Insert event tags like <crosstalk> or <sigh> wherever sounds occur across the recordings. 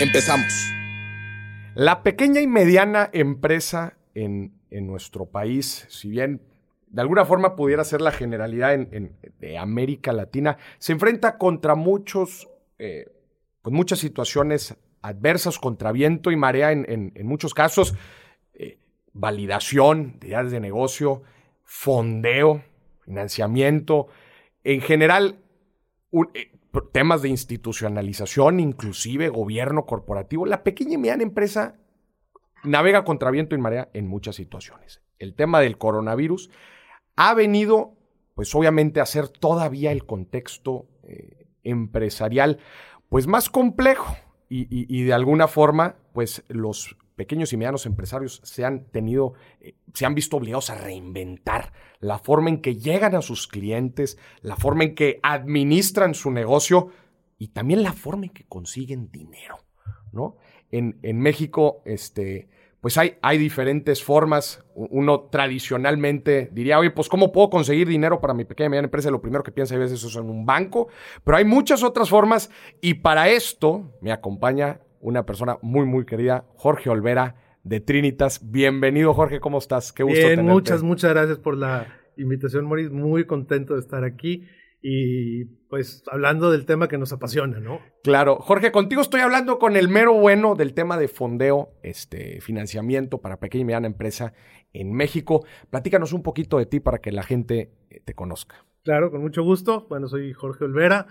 Empezamos. La pequeña y mediana empresa en, en nuestro país, si bien de alguna forma pudiera ser la generalidad en, de América Latina, se enfrenta contra muchos, eh, con muchas situaciones adversas, contra viento y marea en, muchos casos, eh, validación de ideas de negocio, fondeo, financiamiento, en general eh, temas de institucionalización, inclusive gobierno corporativo. La pequeña y mediana empresa navega contra viento y marea en muchas situaciones. El tema del coronavirus ha venido, pues obviamente, a hacer todavía el contexto eh, empresarial, pues más complejo y, de alguna forma, pues los pequeños y medianos empresarios se han tenido, eh, se han visto obligados a reinventar la forma en que llegan a sus clientes, la forma en que administran su negocio y también la forma en que consiguen dinero, ¿no? En, en México, este, pues hay, hay diferentes formas. Uno tradicionalmente diría, oye, pues ¿cómo puedo conseguir dinero para mi pequeña y mediana empresa? Lo primero que piensa a veces es en un banco, pero hay muchas otras formas y para esto me acompaña una persona muy, muy querida, Jorge Olvera de Trinitas. Bienvenido, Jorge, ¿cómo estás? Qué gusto Bien, muchas, muchas gracias por la invitación, Maurice. Muy contento de estar aquí y pues hablando del tema que nos apasiona, ¿no? Claro. Jorge, contigo estoy hablando con el mero bueno del tema de fondeo, este, financiamiento para pequeña y mediana empresa en México. Platícanos un poquito de ti para que la gente eh, te conozca. Claro, con mucho gusto. Bueno, soy Jorge Olvera.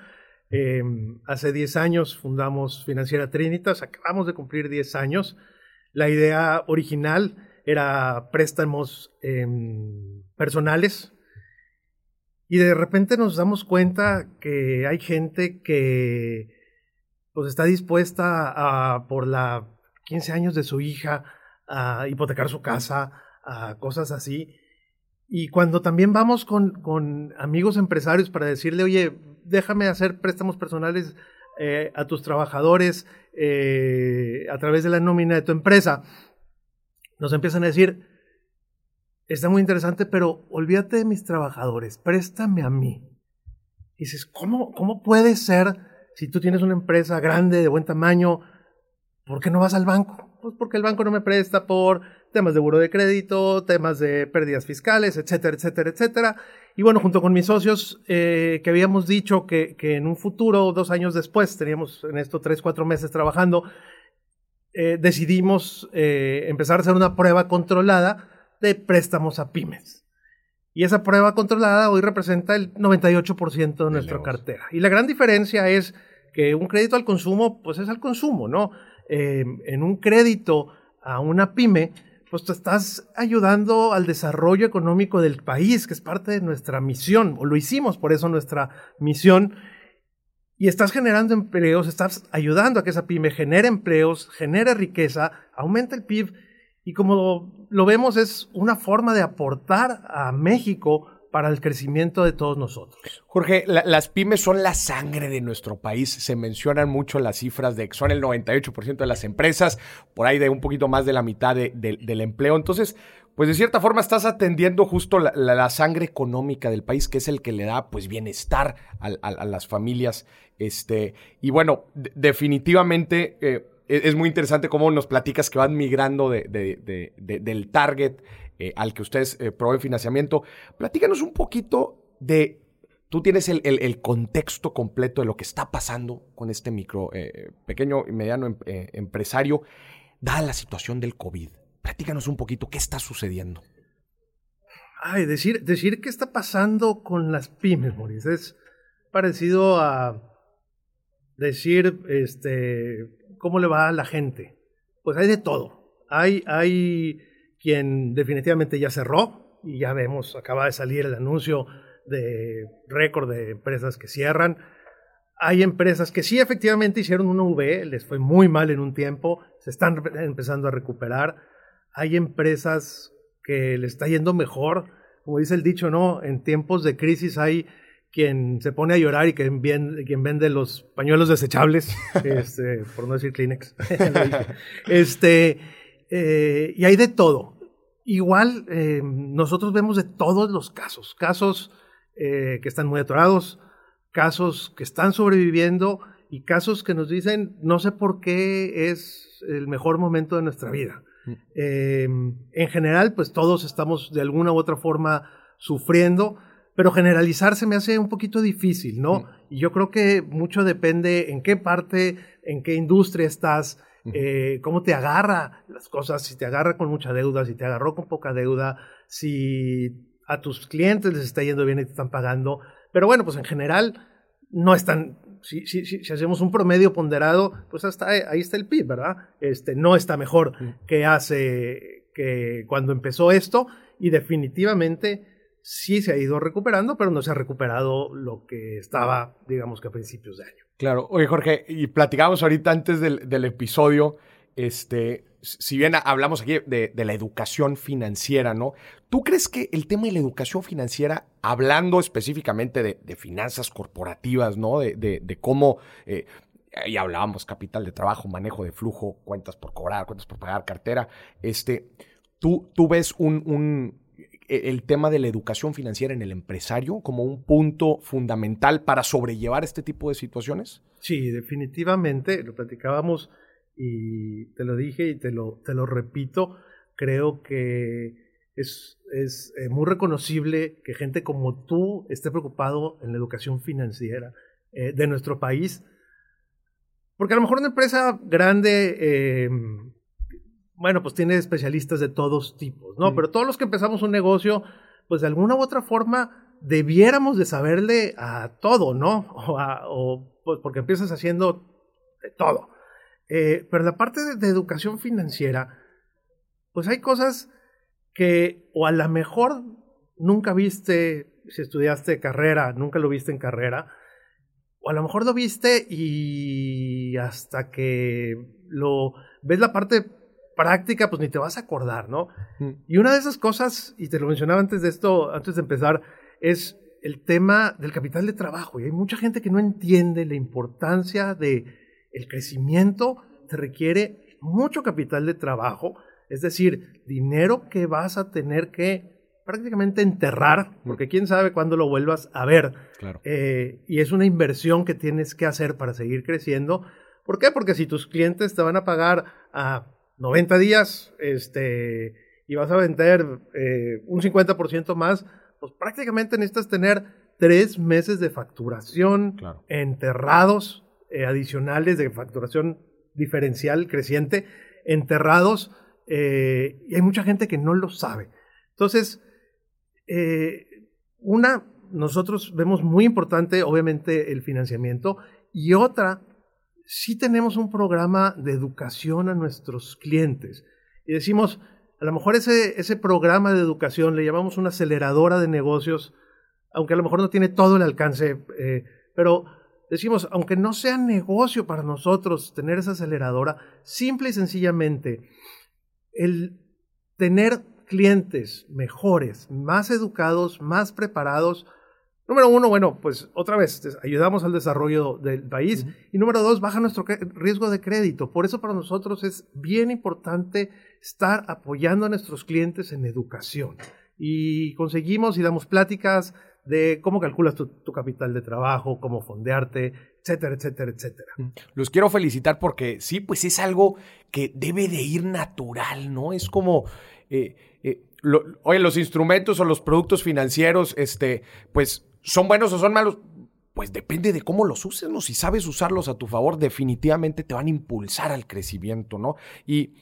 Em, hace 10 años fundamos Financiera Trinitas, acabamos de cumplir 10 años. La idea original era préstamos em, personales y de repente nos damos cuenta que hay gente que pues está dispuesta a, por la 15 años de su hija, a hipotecar su casa, a cosas así. Y cuando también vamos con, con amigos empresarios para decirle, oye, déjame hacer préstamos personales eh, a tus trabajadores eh, a través de la nómina de tu empresa, nos empiezan a decir, está muy interesante, pero olvídate de mis trabajadores, préstame a mí. Y dices, ¿cómo, ¿cómo puede ser si tú tienes una empresa grande, de buen tamaño, ¿por qué no vas al banco? Pues porque el banco no me presta por temas de buro de crédito, temas de pérdidas fiscales, etcétera, etcétera, etcétera. Y bueno, junto con mis socios, eh, que habíamos dicho que, que, en un futuro, dos años después, teníamos en esto tres, cuatro meses trabajando, eh, decidimos eh, empezar a hacer una prueba controlada de préstamos a pymes. Y esa prueba controlada hoy representa el 98% de nuestra cartera. Y la gran diferencia es que un crédito al consumo, pues es al consumo, ¿no? Em, en un crédito a una pyme, pues te estás ayudando al desarrollo económico del país, que es parte de nuestra misión, o lo hicimos por eso nuestra misión, y estás generando empleos, estás ayudando a que esa pyme genere empleos, genere riqueza, aumente el PIB y como lo vemos es una forma de aportar a México para el crecimiento de todos nosotros. Jorge, las pymes son la sangre de nuestro país. Se mencionan mucho las cifras de que son el 98% de las empresas, por ahí de un poquito más de la mitad del empleo. Entonces, pues de cierta forma estás atendiendo justo la, sangre económica del país, que es el que le da pues bienestar a, las familias. Este, y bueno, definitivamente eh, es muy interesante cómo nos platicas que van migrando del target eh, al que ustedes eh, financiamiento. Platícanos un poquito de, tú tienes el, contexto completo de lo que está pasando con este micro, eh, pequeño y mediano em, empresario, dada la situación del COVID. Platícanos un poquito, ¿qué está sucediendo? Ay, decir, decir qué está pasando con las pymes, Maurice, es parecido a decir, este, ¿cómo le va a la gente? Pues hay de todo. Hay, hay quien definitivamente ya cerró y ya vemos, acaba de salir el anuncio de récord de empresas que cierran. Hay empresas que sí efectivamente hicieron una V, les fue muy mal en un tiempo, se están empezando a recuperar. Hay empresas que le está yendo mejor. Como dice el dicho, ¿no? En tiempos de crisis hay quien se pone a llorar y quien, quien vende los pañuelos desechables, <laughs> este, por no decir Kleenex. <laughs> este, eh, y hay de todo. Igual, eh, nosotros vemos de todos los casos, casos eh, que están muy atorados, casos que están sobreviviendo y casos que nos dicen, no sé por qué es el mejor momento de nuestra vida. Mm. en general, pues todos estamos de alguna u otra forma sufriendo, pero generalizar se me hace un poquito difícil, ¿no? Mm. Y yo creo que mucho depende en qué parte, en qué industria estás, eh, cómo te agarra las cosas, si te agarra con mucha deuda, si te agarró con poca deuda, si a tus clientes les está yendo bien y te están pagando. Pero bueno, pues en general no están, si, si, si, hacemos un promedio ponderado, pues hasta ahí está el PIB, ¿verdad? Este, no está mejor que hace, que cuando empezó esto y definitivamente sí se ha ido recuperando, pero no se ha recuperado lo que estaba, digamos que a principios de año. Claro. Oye, Jorge, y platicamos ahorita antes del, episodio, este, si bien hablamos aquí de, la educación financiera, ¿no? ¿Tú crees que el tema de la educación financiera, hablando específicamente de, finanzas corporativas, ¿no? De, cómo, eh, y hablábamos capital de trabajo, manejo de flujo, cuentas por cobrar, cuentas por pagar, cartera, este, ¿tú, tú ves un e, el tema de la educación financiera en el empresario como un punto fundamental para sobrellevar este tipo de situaciones? Sí, definitivamente, lo platicábamos y te lo dije y te lo, te lo repito, creo que es, es eh, muy reconocible que gente como tú esté preocupado en la educación financiera eh, de nuestro país, porque a lo mejor una empresa grande... Eh, bueno, pues tiene especialistas de todos tipos, ¿no? Pero todos los que empezamos un negocio, pues de alguna u otra forma debiéramos de saberle a todo, ¿no? <laughs> O, pues porque empiezas haciendo de todo. Eh, pero la parte de, educación financiera, pues hay cosas que o a lo mejor nunca viste, si estudiaste carrera, nunca lo viste en carrera, o a lo mejor lo viste y hasta que lo ves la parte práctica, pues ni te vas a acordar, ¿no? Mm. Y una de esas cosas, y te lo mencionaba antes de esto, antes de empezar, es el tema del capital de trabajo. Y hay mucha gente que no entiende la importancia de el crecimiento te requiere mucho capital de trabajo, es decir, dinero que vas a tener que prácticamente enterrar, porque quién sabe cuándo lo vuelvas a ver. Claro. Eh, y es una inversión que tienes que hacer para seguir creciendo. ¿Por qué? Porque si tus clientes te van a pagar a 90 días este, y vas a vender eh, un 50% más, pues prácticamente necesitas tener tres meses de facturación enterrados, eh, adicionales de facturación diferencial creciente, enterrados, eh, y hay mucha gente que no lo sabe. Entonces, una, nosotros vemos muy importante, obviamente, el financiamiento, y otra, sí tenemos un programa de educación a nuestros clientes. Y decimos, a lo mejor ese, ese programa de educación le llamamos una aceleradora de negocios, aunque a lo mejor no tiene todo el alcance, eh, pero decimos, aunque no sea negocio para nosotros tener esa aceleradora, simple y sencillamente, el tener clientes mejores, más educados, más preparados, Número uno, bueno, pues otra vez, ayudamos al desarrollo del país. Y número dos, baja nuestro riesgo de crédito. Por eso para nosotros es bien importante estar apoyando a nuestros clientes en educación. Y conseguimos y damos pláticas de cómo calculas tu, capital de trabajo, cómo fondearte, etcétera, etcétera, etcétera. Los quiero felicitar porque sí, pues es algo que debe de ir natural, ¿no? Es como... Eh, eh, oye, los instrumentos o los productos financieros, este, pues ¿Son buenos o son malos? Pues depende de cómo los uses, ¿no? Si sabes usarlos a tu favor, definitivamente te van a impulsar al crecimiento, ¿no? Y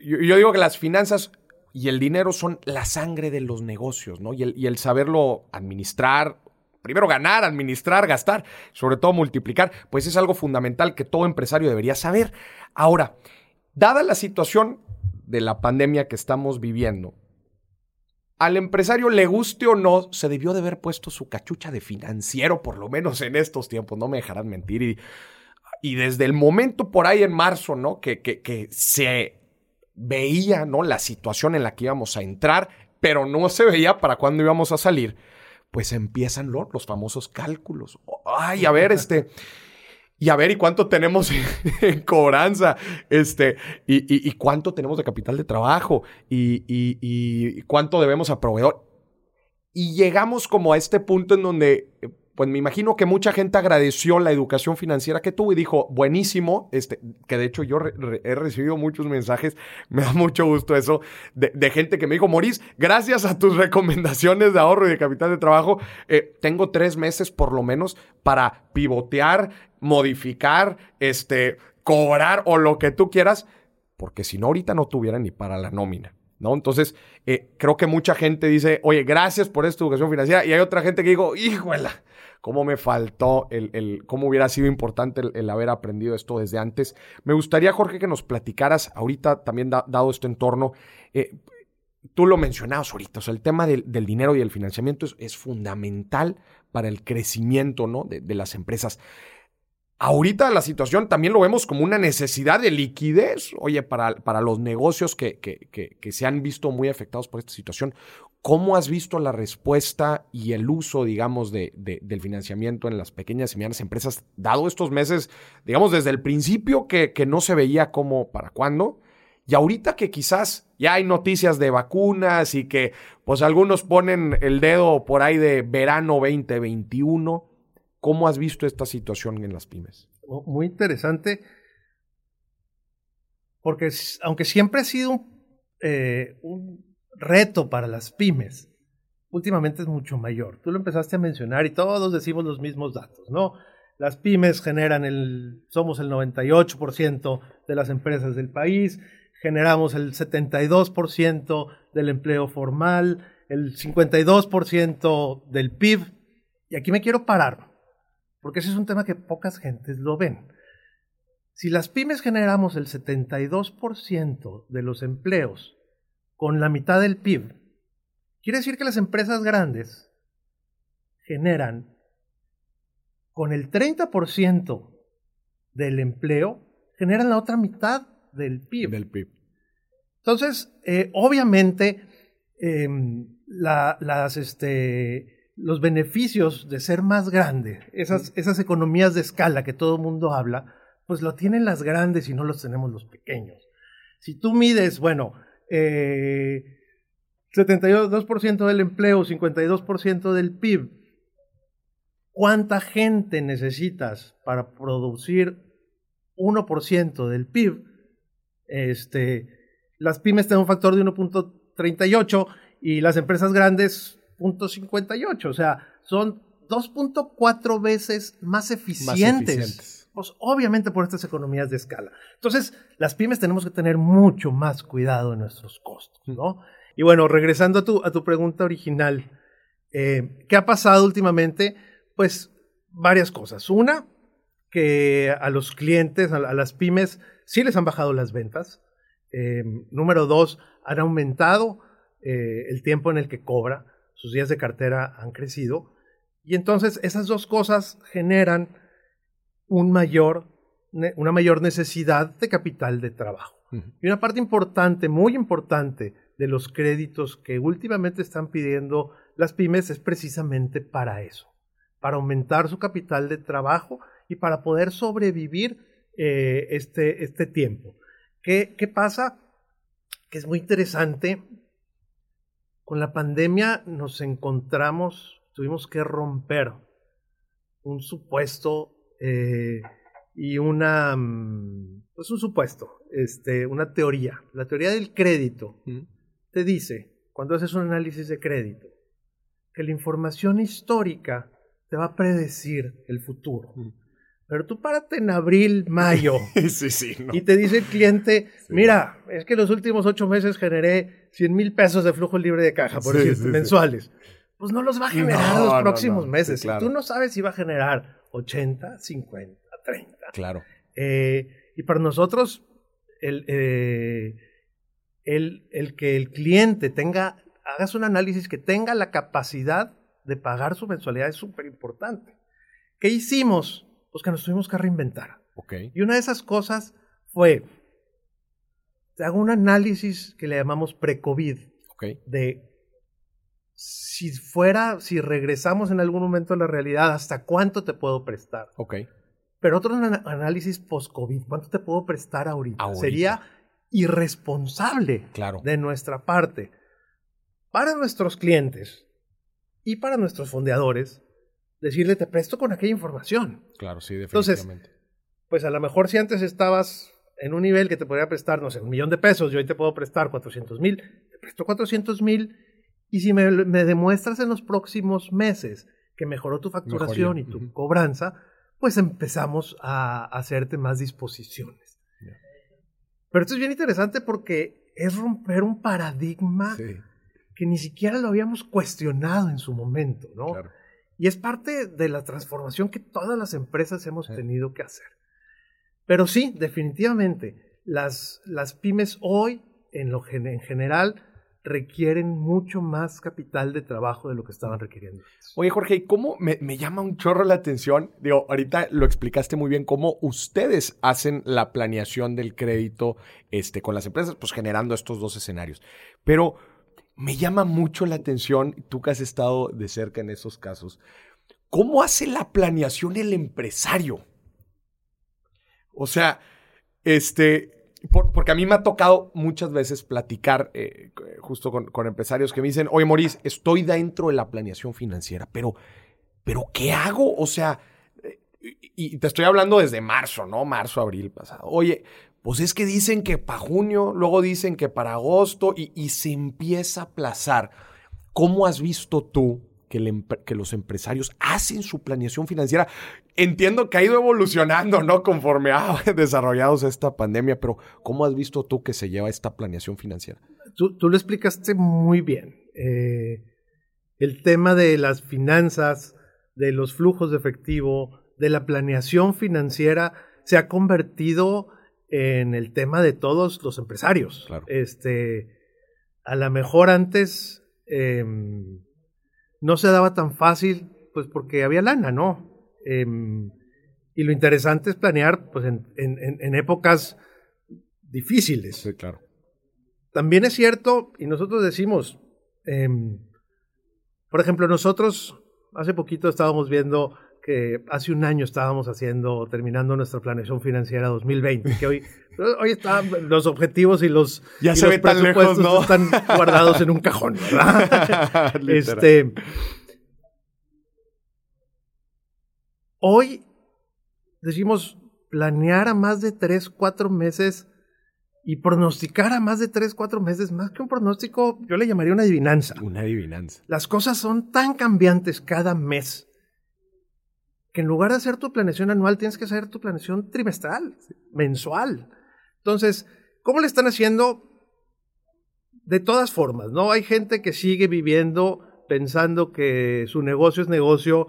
yo, digo que las finanzas y el dinero son la sangre de los negocios, ¿no? Y el, saberlo administrar, primero ganar, administrar, gastar, sobre todo multiplicar, pues es algo fundamental que todo empresario debería saber. Ahora, dada la situación de la pandemia que estamos viviendo, al empresario le guste o no, se debió de haber puesto su cachucha de financiero, por lo menos en estos tiempos, no me dejarán mentir. Y, desde el momento por ahí en marzo, ¿no? Que, que, se veía, ¿no? La situación en la que íbamos a entrar, pero no se veía para cuándo íbamos a salir, pues empiezan los famosos cálculos. Ay, a ver, este y a ver, ¿y cuánto tenemos <laughs> en cobranza? Este, y, cuánto tenemos de capital de trabajo? Y, cuánto debemos a proveedor? Y llegamos como a este punto en donde pues me imagino que mucha gente agradeció la educación financiera que tuvo y dijo, buenísimo, este, que de hecho yo he recibido muchos mensajes, <laughs> me da mucho gusto eso, de, gente que me dijo, Moris, gracias a tus <laughs> recomendaciones de ahorro y de capital de trabajo, eh, tengo tres meses por lo menos para pivotear, modificar, este, cobrar o lo que tú quieras, porque si no ahorita no tuviera ni para la nómina. ¿No? Entonces, eh, creo que mucha gente dice, oye, gracias por esta educación financiera. Y hay otra gente que digo, híjola, cómo me faltó, el, cómo hubiera sido importante el, haber aprendido esto desde antes. Me gustaría, Jorge, que nos platicaras ahorita, también dado este entorno, eh, tú lo mencionabas ahorita, o sea, el tema del, dinero y el financiamiento es, fundamental para el crecimiento ¿no? de, las empresas. Ahorita la situación también lo vemos como una necesidad de liquidez, oye, para, para los negocios que, que, que, se han visto muy afectados por esta situación. ¿Cómo has visto la respuesta y el uso, digamos, de, del financiamiento en las pequeñas y medianas empresas, dado estos meses, digamos, desde el principio que, que no se veía cómo, para cuándo? Y ahorita que quizás ya hay noticias de vacunas y que pues algunos ponen el dedo por ahí de verano 2021, ¿cómo has visto esta situación en las pymes? Muy interesante, porque aunque siempre ha sido eh, un reto para las pymes últimamente es mucho mayor. Tú lo empezaste a mencionar y todos decimos los mismos datos, ¿no? Las pymes generan el, somos el 98% de las empresas del país, generamos el 72% del empleo formal, el 52% del PIB. Y aquí me quiero parar, porque ese es un tema que pocas gentes lo ven. Si las pymes generamos el 72% de los empleos con la mitad del PIB. Quiere decir que las empresas grandes generan con el 30% del empleo, generan la otra mitad del PIB. Del PIB. Entonces, eh, obviamente, em, las, este, los beneficios de ser más grande, esas, esas economías de escala que todo el mundo habla, pues lo tienen las grandes y no los tenemos los pequeños. Si tú mides, bueno, 72% eh, del empleo, 52% del PIB. ¿Cuánta gente necesitas para producir 1% del PIB? Este, las pymes tienen un factor de 1.38 y las empresas grandes 0.58. O sea, son 2.4 veces más eficientes pues obviamente por estas economías de escala. Entonces, las pymes tenemos que tener mucho más cuidado en nuestros costos, ¿no? Y bueno, regresando a tu, a tu pregunta original, eh, ¿qué ha pasado últimamente? Pues varias cosas. Una, que a los clientes, a, las pymes, sí les han bajado las ventas. Eh, número dos, han aumentado eh, el tiempo en el que cobra, sus días de cartera han crecido. Y entonces esas dos cosas generan un mayor, una mayor necesidad de capital de trabajo. Y una parte importante, muy importante, de los créditos que últimamente están pidiendo las pymes es precisamente para eso, para aumentar su capital de trabajo y para poder sobrevivir eh, este, este tiempo. ¿Qué, ¿Qué pasa? Que es muy interesante. Con la pandemia nos encontramos, tuvimos que romper un supuesto eh, y una, mm, pues un supuesto, este, una teoría. La teoría del crédito te dice, cuando haces un análisis de crédito, que la información histórica te va a predecir el futuro. Pero tú párate en abril, mayo. <laughs> Y te dice el cliente, <laughs> mira, es que los últimos ocho meses generé 100 mil pesos de flujo libre de caja, por decir, mensuales. Pues no los va a generar los próximos meses. Tú no sabes si va a generar 80, 50, 30. Claro. Eh, y para nosotros, el, eh, el, el, que el cliente tenga hagas un análisis que tenga la capacidad de pagar su mensualidad es súper importante. ¿Qué hicimos? Pues que nos tuvimos que reinventar. Okay. Y una de esas cosas fue, hago un análisis que le llamamos pre-COVID, okay. de si fuera, si regresamos en algún momento a la realidad, ¿hasta cuánto te puedo prestar? Ok. Pero otro análisis post-COVID, ¿cuánto te puedo prestar ahorita? ahorita. Sería irresponsable claro. de nuestra parte. Para nuestros clientes y para nuestros fondeadores, decirle te presto con aquella información. Claro, sí, definitivamente. Entonces, pues a lo mejor si antes estabas en un nivel que te podría prestar, no sé, un millón de pesos, yo hoy te puedo prestar 400 mil, te presto 400 mil y si me, me, demuestras en los próximos meses que mejoró tu facturación Mejoría. y tu uh -huh. cobranza, pues empezamos a hacerte más disposiciones. Yeah. Pero esto es bien interesante porque es romper un paradigma sí. que ni siquiera lo habíamos cuestionado en su momento, ¿no? Claro. Y es parte de la transformación que todas las empresas hemos tenido que hacer. Pero sí, definitivamente, las, las pymes hoy, en, lo, en general, requieren mucho más capital de trabajo de lo que estaban requiriendo. Oye, Jorge, ¿y cómo me, me, llama un chorro la atención? Digo, ahorita lo explicaste muy bien, cómo ustedes hacen la planeación del crédito este, con las empresas, pues generando estos dos escenarios. Pero me llama mucho la atención, tú que has estado de cerca en esos casos, ¿cómo hace la planeación el empresario? O sea, este, por, porque a mí me ha tocado muchas veces platicar eh, justo con, empresarios que me dicen, oye, Maurice, estoy dentro de la planeación financiera, pero, pero ¿qué hago? O sea, y, y te estoy hablando desde marzo, ¿no? Marzo, abril pasado. Oye, pues es que dicen que para junio, luego dicen que para agosto y, y se empieza a aplazar. ¿Cómo has visto tú que, el, que, los empresarios hacen su planeación financiera. Entiendo que ha ido evolucionando, ¿no? Conforme ha <laughs> desarrollado esta pandemia, pero ¿cómo has visto tú que se lleva esta planeación financiera? Tú, tú lo explicaste muy bien. Eh, el tema de las finanzas, de los flujos de efectivo, de la planeación financiera, se ha convertido en el tema de todos los empresarios. Claro. Este, a lo mejor antes... Eh, no se daba tan fácil, pues porque había lana, ¿no? Eh, y lo interesante es planear pues, en, en, en, épocas difíciles. Sí, claro. También es cierto, y nosotros decimos, eh, por ejemplo, nosotros hace poquito estábamos viendo que hace un año estábamos haciendo, terminando nuestra planeación financiera 2020, que hoy, <laughs> hoy están los objetivos y los, ya y se los lejos, ¿no? están guardados en un cajón, ¿verdad? <laughs> <laughs> este, hoy decimos planear a más de 3, 4 meses y pronosticar a más de 3, 4 meses, más que un pronóstico, yo le llamaría una adivinanza. Una adivinanza. Las cosas son tan cambiantes cada mes que en lugar de hacer tu planeación anual, tienes que hacer tu planeación trimestral, mensual. Entonces, ¿cómo le están haciendo? De todas formas, ¿no? Hay gente que sigue viviendo pensando que su negocio es negocio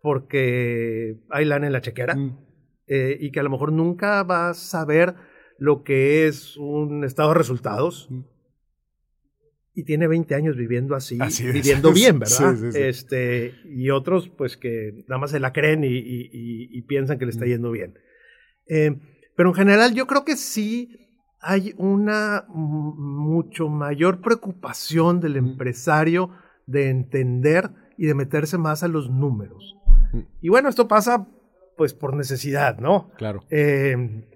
porque hay lana en la chequera Mm. eh, y que a lo mejor nunca va a saber lo que es un estado de resultados. Mm. Y tiene 20 años viviendo así, viviendo <laughs> bien, ¿verdad? Sí, sí, sí. Este, y otros, pues, que nada más se la creen y, y- y- y piensan que le está yendo bien. Eh, pero en general, yo creo que sí hay una mucho mayor preocupación del empresario de entender y de meterse más a los números. Mm. Y bueno, esto pasa, pues, por necesidad, ¿no? Claro. Eh,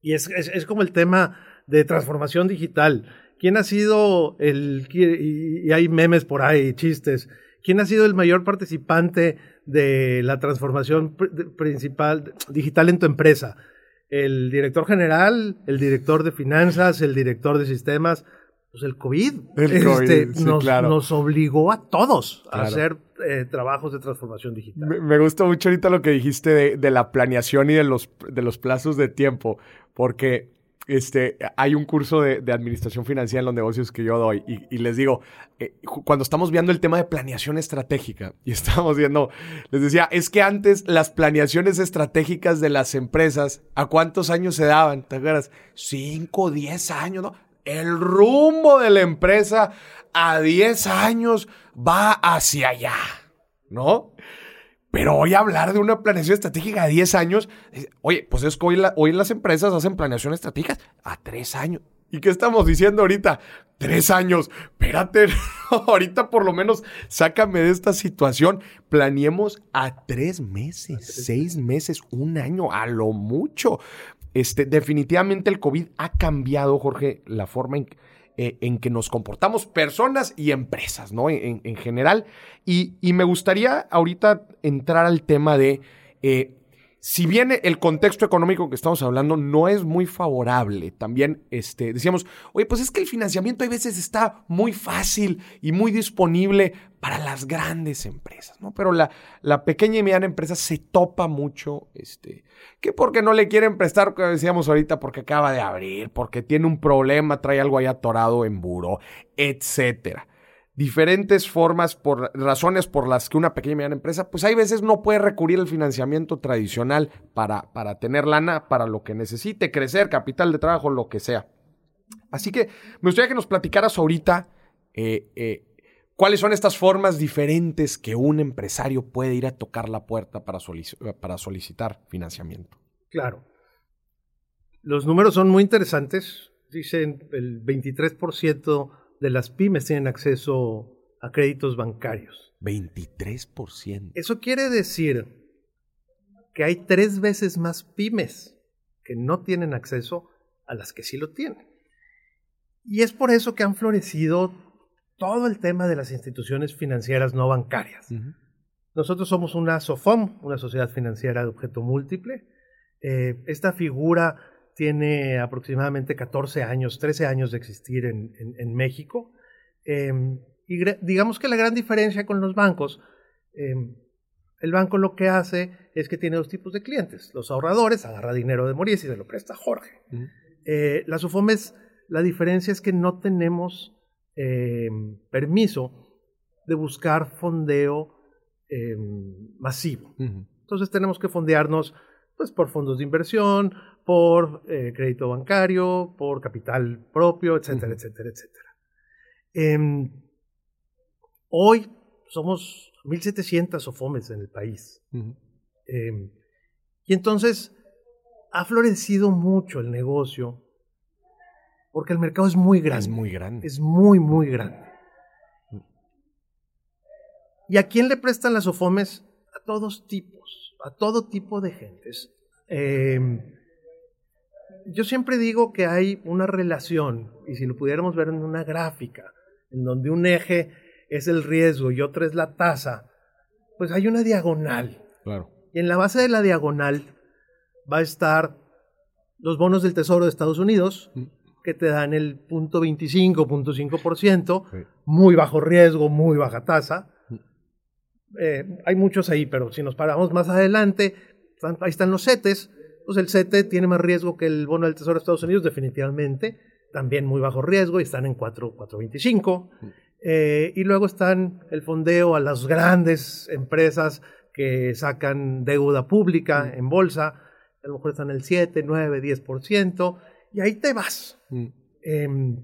y es, es- es como el tema de transformación digital. ¿Quién ha sido el... Y hay memes por ahí, chistes. ¿Quién ha sido el mayor participante de la transformación principal digital en tu empresa? ¿El director general? ¿El director de finanzas? ¿El director de sistemas? Pues el COVID. El COVID, sí, nos, claro. nos obligó a todos a hacer eh, trabajos de transformación digital. Me, me gusta mucho ahorita lo que dijiste de, de la planeación y de los, de los plazos de tiempo, porque este, hay un curso de, administración financiera en los negocios que yo doy y, les digo, eh, cuando estamos viendo el tema de planeación estratégica y <laughs> estamos viendo, les decía, es que antes las planeaciones estratégicas de las empresas, ¿a cuántos años se daban? ¿Te acuerdas? Cinco, diez años, ¿no? el rumbo de la empresa a 10 años va hacia allá, ¿no? Pero hoy hablar de una planeación estratégica a 10 años, oye, pues es que hoy, hoy las empresas hacen planeación estratégica a 3 años. ¿Y qué estamos diciendo ahorita? Tres años. Espérate, <laughs> ahorita por lo menos sácame de esta situación. Planeemos a tres meses, seis meses, un año, a lo mucho. Este, definitivamente el COVID ha cambiado, Jorge, la forma en, eh, en que nos comportamos personas y empresas, ¿no? En, general. Y, y, me gustaría ahorita entrar al tema de eh, si bien el contexto económico que estamos hablando no es muy favorable, también este, decíamos, oye, pues es que el financiamiento a veces está muy fácil y muy disponible para las grandes empresas, ¿no? Pero la, la pequeña y mediana empresa se topa mucho, este, que porque no le quieren prestar, como decíamos ahorita, porque acaba de abrir, porque tiene un problema, trae algo ahí atorado en buro, etcétera diferentes formas, por razones por las que una pequeña y mediana empresa, pues hay veces no puede recurrir al financiamiento tradicional para, para tener lana para lo que necesite, crecer, capital de trabajo, lo que sea. Así que me gustaría que nos platicaras ahorita eh, eh, cuáles son estas formas diferentes que un empresario puede ir a tocar la puerta para, para solicitar financiamiento. Claro. Los números son muy interesantes. Dicen el 23% de las pymes tienen acceso a créditos bancarios. 23%. Eso quiere decir que hay tres veces más pymes que no tienen acceso a las que sí lo tienen. Y es por eso que han florecido todo el tema de las instituciones financieras no bancarias. Nosotros somos una SOFOM, una sociedad financiera de objeto múltiple. Eh, esta figura tiene aproximadamente 14 años, 13 años de existir en, México. Em, y digamos que la gran diferencia con los bancos, em, el banco lo que hace es que tiene dos tipos de clientes. Los ahorradores, agarra dinero de Moris y se lo presta Jorge. Eh, las UFOMES, la diferencia es que no tenemos em, permiso de buscar fondeo masivo. Entonces tenemos que fondearnos pues, por fondos de inversión, por eh, crédito bancario, por capital propio, etcétera, etcétera, etcétera. Em, hoy somos 1.700 OFOMES en el país. Em, y entonces ha florecido mucho el negocio porque el mercado es muy grande. Es muy grande. Es muy, muy grande. ¿Y a quién le prestan las OFOMES? A todos tipos, a todo tipo de gentes. Eh, yo siempre digo que hay una relación, y si lo pudiéramos ver en una gráfica, en donde un eje es el riesgo y otro es la tasa, pues hay una diagonal. Claro. Y en la base de la diagonal va a estar los bonos del Tesoro de Estados Unidos, mm. que te dan el punto 25, punto 5%, muy bajo riesgo, muy baja tasa. Mm. Eh, hay muchos ahí, pero si nos paramos más adelante, ahí están los CETES, pues el CETE tiene más riesgo que el bono del Tesoro de Estados Unidos, definitivamente. También muy bajo riesgo y están en 4.25. Eh, y luego están el fondeo a las grandes empresas que sacan deuda pública en bolsa. A lo mejor están el 7, 9, 10%. Y ahí te vas. Em,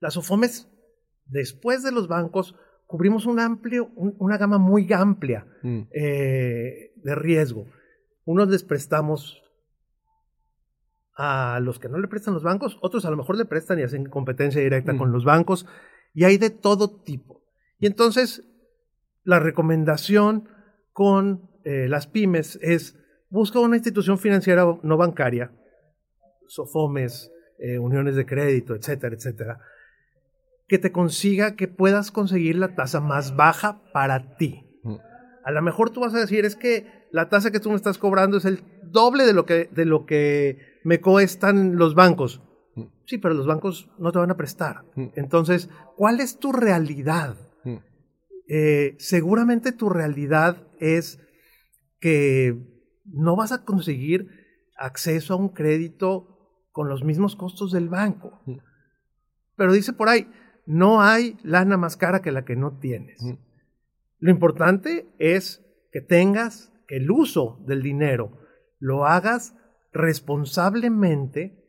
las OFOMES, después de los bancos, cubrimos un amplio, una gama muy amplia mm. eh, de riesgo. Unos les prestamos a los que no le prestan los bancos, otros a lo mejor le prestan y hacen competencia directa con mm. los bancos, y hay de todo tipo. Y entonces, la recomendación con eh, las pymes es busca una institución financiera no bancaria, SOFOMES, eh, uniones de crédito, etcétera, etcétera, que te consiga que puedas conseguir la tasa más baja para ti. Mm. A lo mejor tú vas a decir, es que la tasa que tú me estás cobrando es el doble de lo que, de lo que me cuestan los bancos. Mm. Sí, pero los bancos no te van a prestar. Mm. Entonces, ¿cuál es tu realidad? Eh, seguramente tu realidad es que no vas a conseguir acceso a un crédito con los mismos costos del banco. Pero dice por ahí, no hay lana más cara que la que no tienes. Lo importante es que tengas el uso del dinero lo hagas responsablemente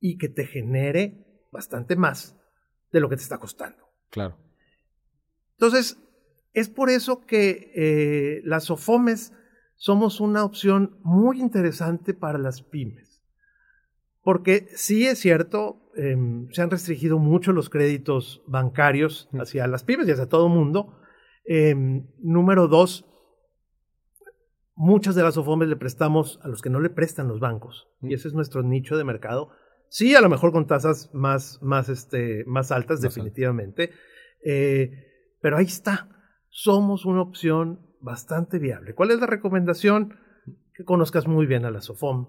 y que te genere bastante más de lo que te está costando. Claro. Entonces, es por eso que eh, las SOFOMES somos una opción muy interesante para las pymes. Porque sí es cierto, em, se han restringido mucho los créditos bancarios hacia las pymes y hacia todo el mundo. Em, número dos, muchas de las SOFOMES le prestamos a los que no le prestan los bancos. Y ese es nuestro nicho de mercado. Sí, a lo mejor con tasas más, más, este, más altas, definitivamente. Eh, pero ahí está. Somos una opción bastante viable. ¿Cuál es la recomendación? Que conozcas muy bien a la SOFOM,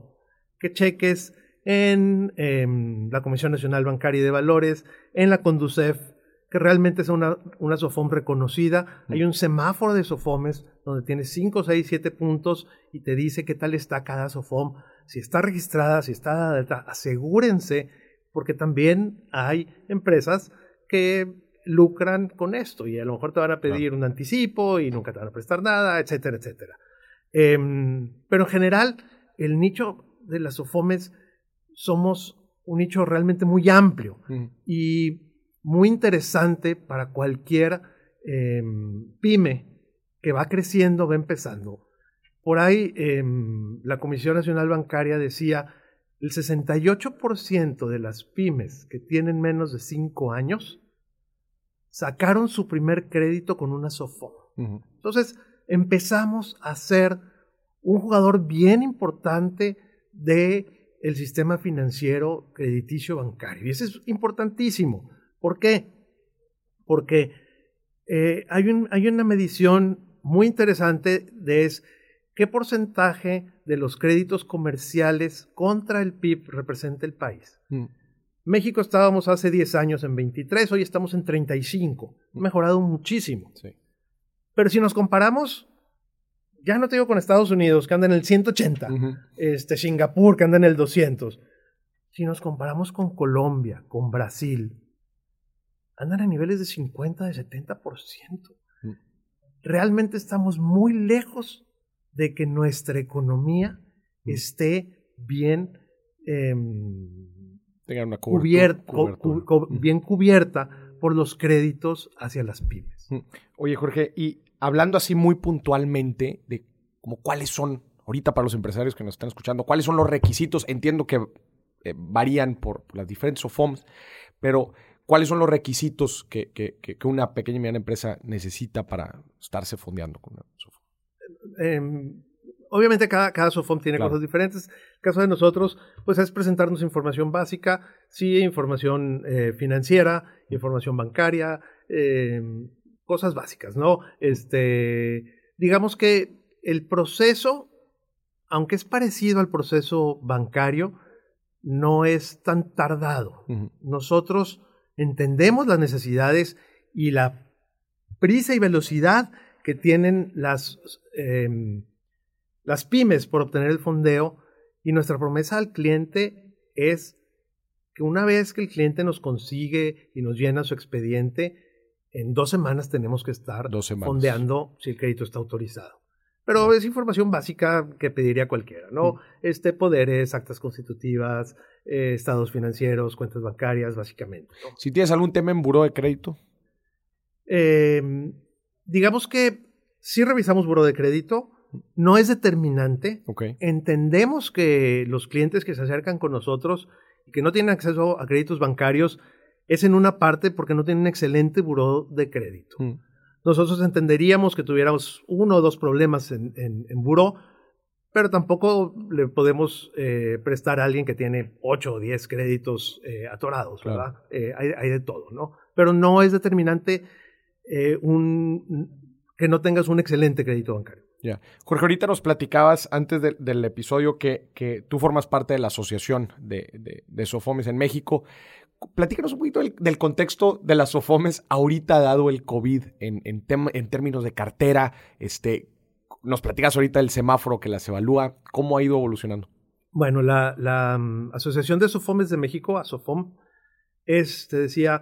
que cheques en, la Comisión Nacional Bancaria y de Valores, en la Conducef, que realmente es una, una SOFOM reconocida. Hay un semáforo de SOFOMES donde tiene 5, 6, 7 puntos y te dice qué tal está cada SOFOM. Si está registrada, si está alta, asegúrense, porque también hay empresas que lucran con esto y a lo mejor te van a pedir un anticipo y nunca te van a prestar nada, etcétera, etcétera. Em, pero en general, el nicho de las SOFOMES somos un nicho realmente muy amplio y muy interesante para cualquier em, pyme que va creciendo, va empezando. Por ahí em, la Comisión Nacional Bancaria decía, el 68% de las pymes que tienen menos de 5 años sacaron su primer crédito con una SOFOM. Entonces empezamos a ser un jugador bien importante del el sistema financiero crediticio bancario. Y eso es importantísimo. ¿Por qué? Porque eh, hay, un, hay, una medición muy interesante de es qué porcentaje de los créditos comerciales contra el PIB representa el país. Mm. México estábamos hace 10 años en 23, hoy estamos en 35. Ha mejorado muchísimo. Pero si nos comparamos, ya no te digo con Estados Unidos, que anda en el 180, este, Singapur, que anda en el 200. Si nos comparamos con Colombia, con Brasil, andan a niveles de 50, de 70%. Mm. Realmente estamos muy lejos de que nuestra economía mm. esté bien em, una bien cubierta por los créditos hacia las pymes. Oye, Jorge, y hablando así muy puntualmente de como cuáles son, ahorita para los empresarios que nos están escuchando, cuáles son los requisitos, entiendo que eh, varían por las diferentes SOFOMs, pero cuáles son los requisitos que, que, que, una pequeña y mediana empresa necesita para estarse fondeando con una SOFOM. Em, obviamente cada, cada SOFOM tiene cosas diferentes. El caso de nosotros, pues es presentarnos información básica, sí, información eh, financiera, información bancaria, em, cosas básicas, ¿no? Este, digamos que el proceso, aunque es parecido al proceso bancario, no es tan tardado. Nosotros entendemos las necesidades y la prisa y velocidad que tienen las em, las pymes por obtener el fondeo y nuestra promesa al cliente es que una vez que el cliente nos consigue y nos llena su expediente, en dos semanas tenemos que estar fondeando si el crédito está autorizado. Pero es información básica que pediría cualquiera, ¿no? Mm. Este, poderes, actas constitutivas, eh, estados financieros, cuentas bancarias, básicamente. Si tienes algún tema en buró de crédito. Em, digamos que si revisamos buró de crédito, no es determinante. Entendemos que los clientes que se acercan con nosotros y que no tienen acceso a créditos bancarios es en una parte porque no tienen un excelente buró de crédito. Mm. Nosotros entenderíamos que tuviéramos uno o dos problemas en, en, buró, pero tampoco le podemos eh, prestar a alguien que tiene ocho o diez créditos eh, atorados, ¿verdad? Eh, hay, hay, de todo, ¿no? Pero no es determinante un, que no tengas un excelente crédito bancario. Ya. Jorge, ahorita nos platicabas antes del episodio que, que, tú formas parte de la Asociación de, de, Sofomes en México. Platícanos un poquito del, contexto de las Sofomes ahorita dado el COVID en, en, en, términos de cartera. Este, nos platicas ahorita del semáforo que las evalúa. ¿Cómo ha ido evolucionando? Bueno, la, la um, Asociación de Sofomes de México, ASOFOM, es, decía,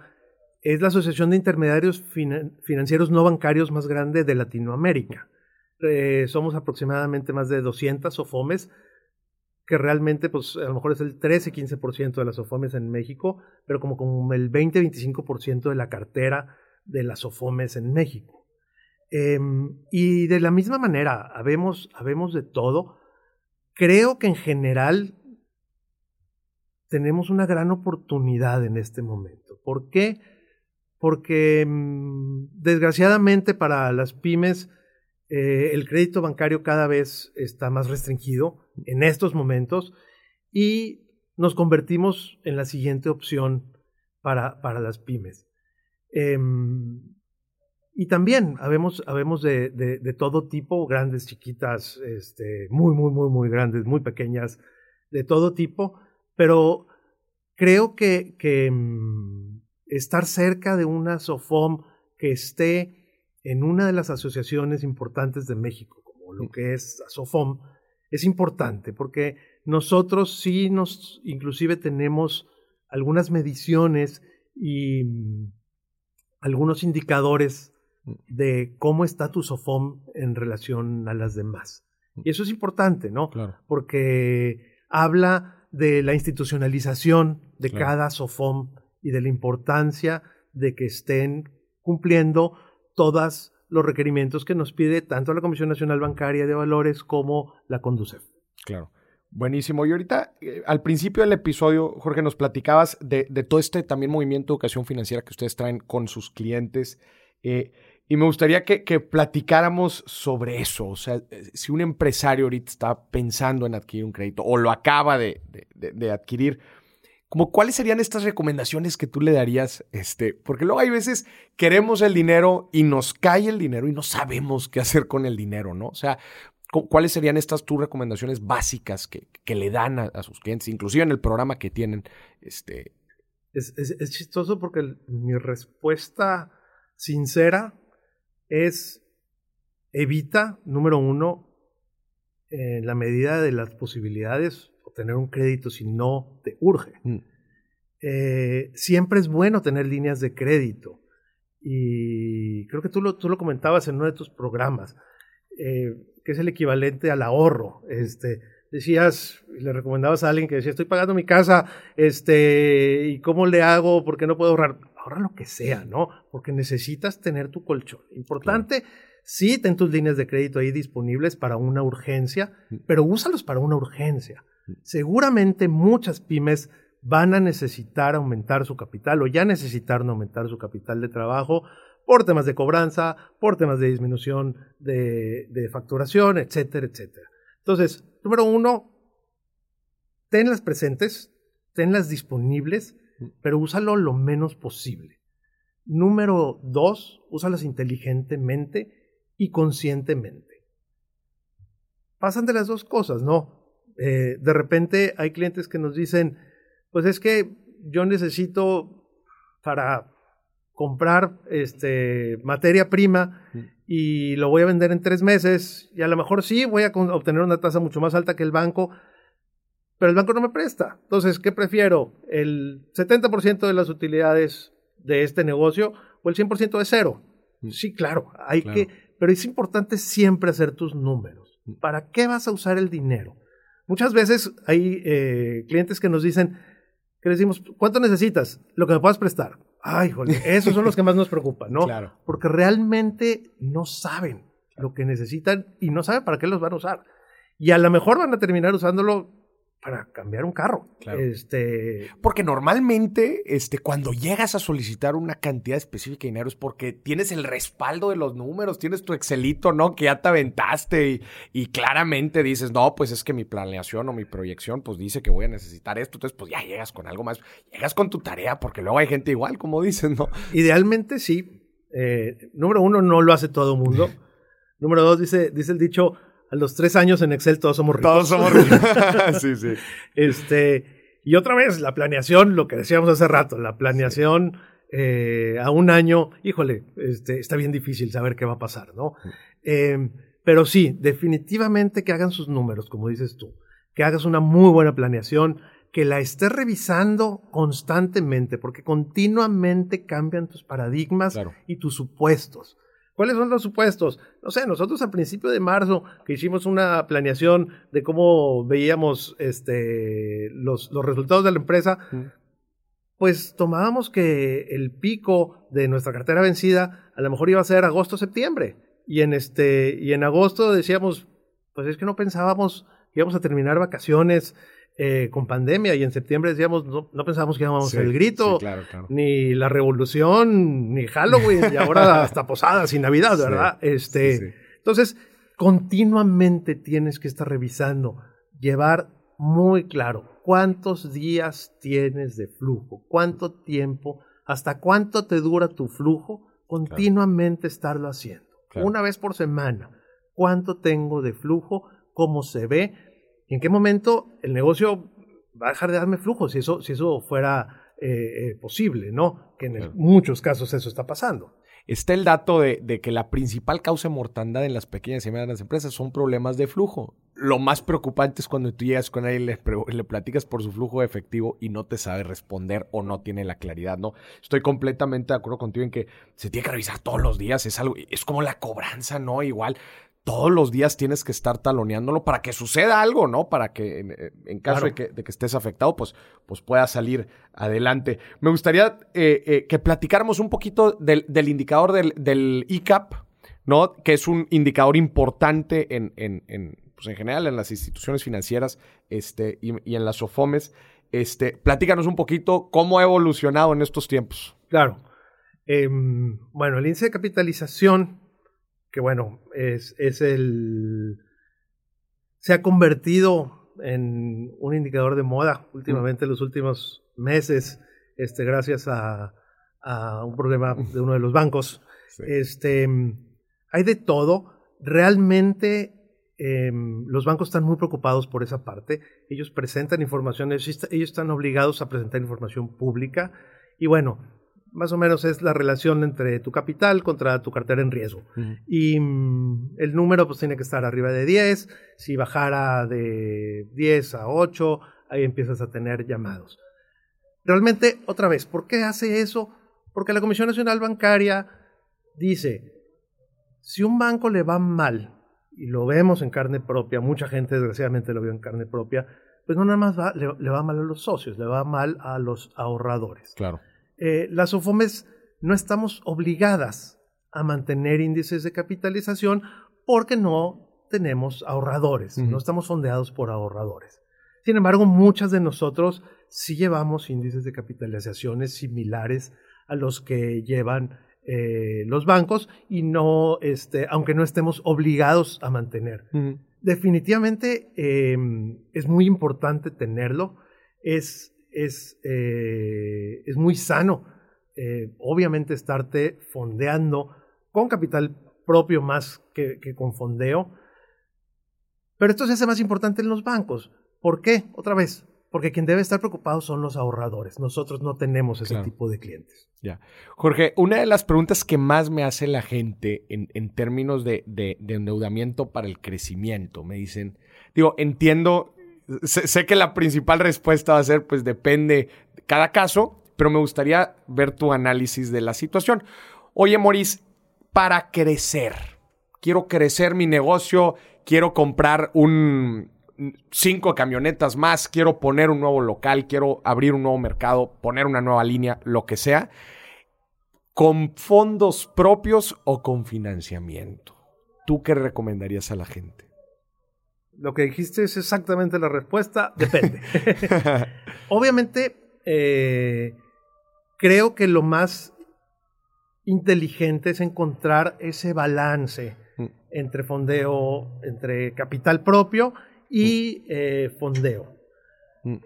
es la asociación de intermediarios financieros no bancarios más grande de Latinoamérica. Eh, somos aproximadamente más de 200 SOFOMES que realmente pues a lo mejor es el 13-15% de las SOFOMES en México, pero como, el 20-25% de la cartera de las SOFOMES en México. Em, y de la misma manera, habemos, habemos de todo. Creo que en general tenemos una gran oportunidad en este momento. ¿Por qué? Porque mm, desgraciadamente para las pymes eh, el crédito bancario cada vez está más restringido en estos momentos y nos convertimos en la siguiente opción para, para las pymes. Em, y también habemos, habemos de, de, todo tipo, grandes, chiquitas, este, muy, muy, muy, muy grandes, muy pequeñas, de todo tipo, pero creo que, que mm, estar cerca de una SOFOM que esté en una de las asociaciones importantes de México, como lo que es SOFOM, es importante porque nosotros sí nos, inclusive tenemos algunas mediciones y mm, algunos indicadores de cómo está tu SOFOM en relación a las demás. Y eso es importante, ¿no? Claro. Porque habla de la institucionalización de cada SOFOM y de la importancia de que estén cumpliendo todos los requerimientos que nos pide tanto la Comisión Nacional Bancaria de Valores como la Conducef. Claro. Buenísimo. Y ahorita, eh, al principio del episodio, Jorge, nos platicabas de, todo este también movimiento de educación financiera que ustedes traen con sus clientes. Eh, y me gustaría que, platicáramos sobre eso. O sea, eh, si un empresario ahorita está pensando en adquirir un crédito o lo acaba de, de adquirir, como cuáles serían estas recomendaciones que tú le darías, este, porque luego hay veces queremos el dinero y nos cae el dinero y no sabemos qué hacer con el dinero, ¿no? O sea, ¿cuáles serían estas tus recomendaciones básicas que, que le dan a, sus clientes, inclusive en el programa que tienen? Este... Es, chistoso porque mi respuesta sincera es evita, número uno, en la medida de las posibilidades, tener un crédito si no te urge. Mm. Eh, siempre es bueno tener líneas de crédito. Y creo que tú lo, tú lo comentabas en uno de tus programas, eh, que es el equivalente al ahorro. Este, decías, le recomendabas a alguien que decía, estoy pagando mi casa, este, ¿y cómo le hago? ¿Por qué no puedo ahorrar? Ahorra lo que sea, ¿no? Porque necesitas tener tu colchón. Importante, sí, ten tus líneas de crédito ahí disponibles para una urgencia, mm. pero úsalos para una urgencia. Seguramente muchas pymes van a necesitar aumentar su capital o ya necesitaron aumentar su capital de trabajo por temas de cobranza, por temas de disminución de, facturación, etcétera, etcétera. Entonces, número uno, tenlas presentes, tenlas disponibles, pero úsalo lo menos posible. Número dos, úsalas inteligentemente y conscientemente. Pasan de las dos cosas, ¿no? Eh, de repente hay clientes que nos dicen, pues es que yo necesito para comprar este, materia prima y lo voy a vender en tres meses y a lo mejor sí voy a obtener una tasa mucho más alta que el banco, pero el banco no me presta. Entonces, ¿qué prefiero? ¿El 70% de las utilidades de este negocio o el 100% de cero? Sí, claro, hay que, pero es importante siempre hacer tus números. ¿Para qué vas a usar el dinero? Muchas veces hay eh, clientes que nos dicen, que decimos, ¿cuánto necesitas? Lo que me puedas prestar. Ay, joder, esos son los que más nos preocupan, ¿no? Claro. Porque realmente no saben lo que necesitan y no saben para qué los van a usar. Y a lo mejor van a terminar usándolo para cambiar un carro. Este... Porque normalmente, este, cuando llegas a solicitar una cantidad específica de dinero es porque tienes el respaldo de los números, tienes tu Excelito, ¿no? Que ya te aventaste y, claramente dices, no, pues es que mi planeación o mi proyección, pues dice que voy a necesitar esto. Entonces, pues ya llegas con algo más, llegas con tu tarea, porque luego hay gente igual, como dicen, ¿no? Idealmente sí. Eh, número uno, no lo hace todo el mundo. <laughs> número dos, dice, dice el dicho, a los tres años en Excel todos somos ricos. Todos somos ricos. <laughs> sí, sí. Este, y otra vez, la planeación, lo que decíamos hace rato, la planeación eh, a un año, híjole, este, está bien difícil saber qué va a pasar, ¿no? Em, pero sí, definitivamente que hagan sus números, como dices tú, que hagas una muy buena planeación, que la estés revisando constantemente, porque continuamente cambian tus paradigmas y tus supuestos. ¿Cuáles son los supuestos? No sé, nosotros a principio de marzo que hicimos una planeación de cómo veíamos este, los, los resultados de la empresa, pues tomábamos que el pico de nuestra cartera vencida a lo mejor iba a ser agosto-septiembre. Y en este, y en agosto decíamos, pues es que no pensábamos que íbamos a terminar vacaciones eh, con pandemia y en septiembre decíamos, no, no pensábamos que íbamos el grito, ni la revolución, ni Halloween, y ahora <laughs> hasta posadas y Navidad, ¿verdad? este, entonces, continuamente tienes que estar revisando, llevar muy claro cuántos días tienes de flujo, cuánto tiempo, hasta cuánto te dura tu flujo, continuamente estarlo haciendo. Una vez por semana, cuánto tengo de flujo, cómo se ve, y en qué momento el negocio va a dejar de darme flujo, si eso, si eso fuera eh, eh, posible, ¿no? Que en muchos casos eso está pasando. Está el dato de, que la principal causa de mortandad en las pequeñas y medianas empresas son problemas de flujo. Lo más preocupante es cuando tú llegas con él y le, le, platicas por su flujo de efectivo y no te sabe responder o no tiene la claridad, ¿no? Estoy completamente de acuerdo contigo en que se tiene que revisar todos los días, es algo, es como la cobranza, ¿no? Igual, todos los días tienes que estar taloneándolo para que suceda algo, ¿no? Para que en, eh, caso de, que, estés afectado, pues, pues pueda salir adelante. Me gustaría eh, eh, que platicáramos un poquito del, indicador del, del, ICAP, ¿no? Que es un indicador importante en, en, pues en general en las instituciones financieras este, y, en las OFOMES. Este, platícanos un poquito cómo ha evolucionado en estos tiempos. Claro. Em, bueno, el índice de capitalización que bueno, es, es el... se ha convertido en un indicador de moda últimamente en los últimos meses, este, gracias a, a un problema <laughs> de uno de los bancos. Este, hay de todo. Realmente em, los bancos están muy preocupados por esa parte. Ellos presentan información, ellos, ellos están obligados a presentar información pública. Y bueno, más o menos es la relación entre tu capital contra tu cartera en riesgo. Y mm, el número pues tiene que estar arriba de 10, si bajara de 10 a 8, ahí empiezas a tener llamados. Realmente, otra vez, ¿por qué hace eso? Porque la Comisión Nacional Bancaria dice, si un banco le va mal, y lo vemos en carne propia, mucha gente desgraciadamente lo vio en carne propia, pues no nada más le, le va mal a los socios, le va mal a los ahorradores. Claro. Eh, las OFOMES no estamos obligadas a mantener índices de capitalización porque no tenemos ahorradores, no estamos fondeados por ahorradores. Sin embargo, muchas de nosotros sí llevamos índices de capitalizaciones similares a los que llevan eh, los bancos y no, este, aunque no estemos obligados a mantener. Definitivamente em, es muy importante tenerlo. Es es, eh, es muy sano, eh, obviamente, estarte fondeando con capital propio más que, con fondeo. Pero esto se hace más importante en los bancos. ¿Por qué? Otra vez, porque quien debe estar preocupado son los ahorradores. Nosotros no tenemos ese tipo de clientes. Ya. Jorge, una de las preguntas que más me hace la gente en, en términos de, de, de, endeudamiento para el crecimiento, me dicen, digo, entiendo sé, que la principal respuesta va a ser, pues depende de cada caso, pero me gustaría ver tu análisis de la situación. Oye, Maurice, para crecer, quiero crecer mi negocio, quiero comprar un cinco camionetas más, quiero poner un nuevo local, quiero abrir un nuevo mercado, poner una nueva línea, lo que sea, con fondos propios o con financiamiento. ¿Tú qué recomendarías a la gente? Lo que dijiste es exactamente la respuesta. <laughs> Depende. <laughs> Obviamente, eh, creo que lo más inteligente es encontrar ese balance mm. entre fondeo, entre capital propio y mm. eh, fondeo. Mm.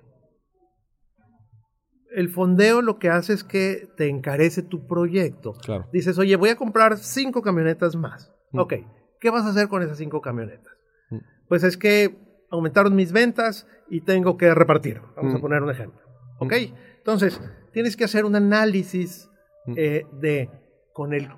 El fondeo lo que hace es que te encarece tu proyecto. Dices, oye, voy a comprar cinco camionetas más. Ok, ¿qué vas a hacer con esas cinco camionetas? Pues es que aumentaron mis ventas y tengo que repartir. Vamos a mm. poner un ejemplo. ¿Ok? Mm. Entonces, tienes que hacer un análisis mm. eh, de con el,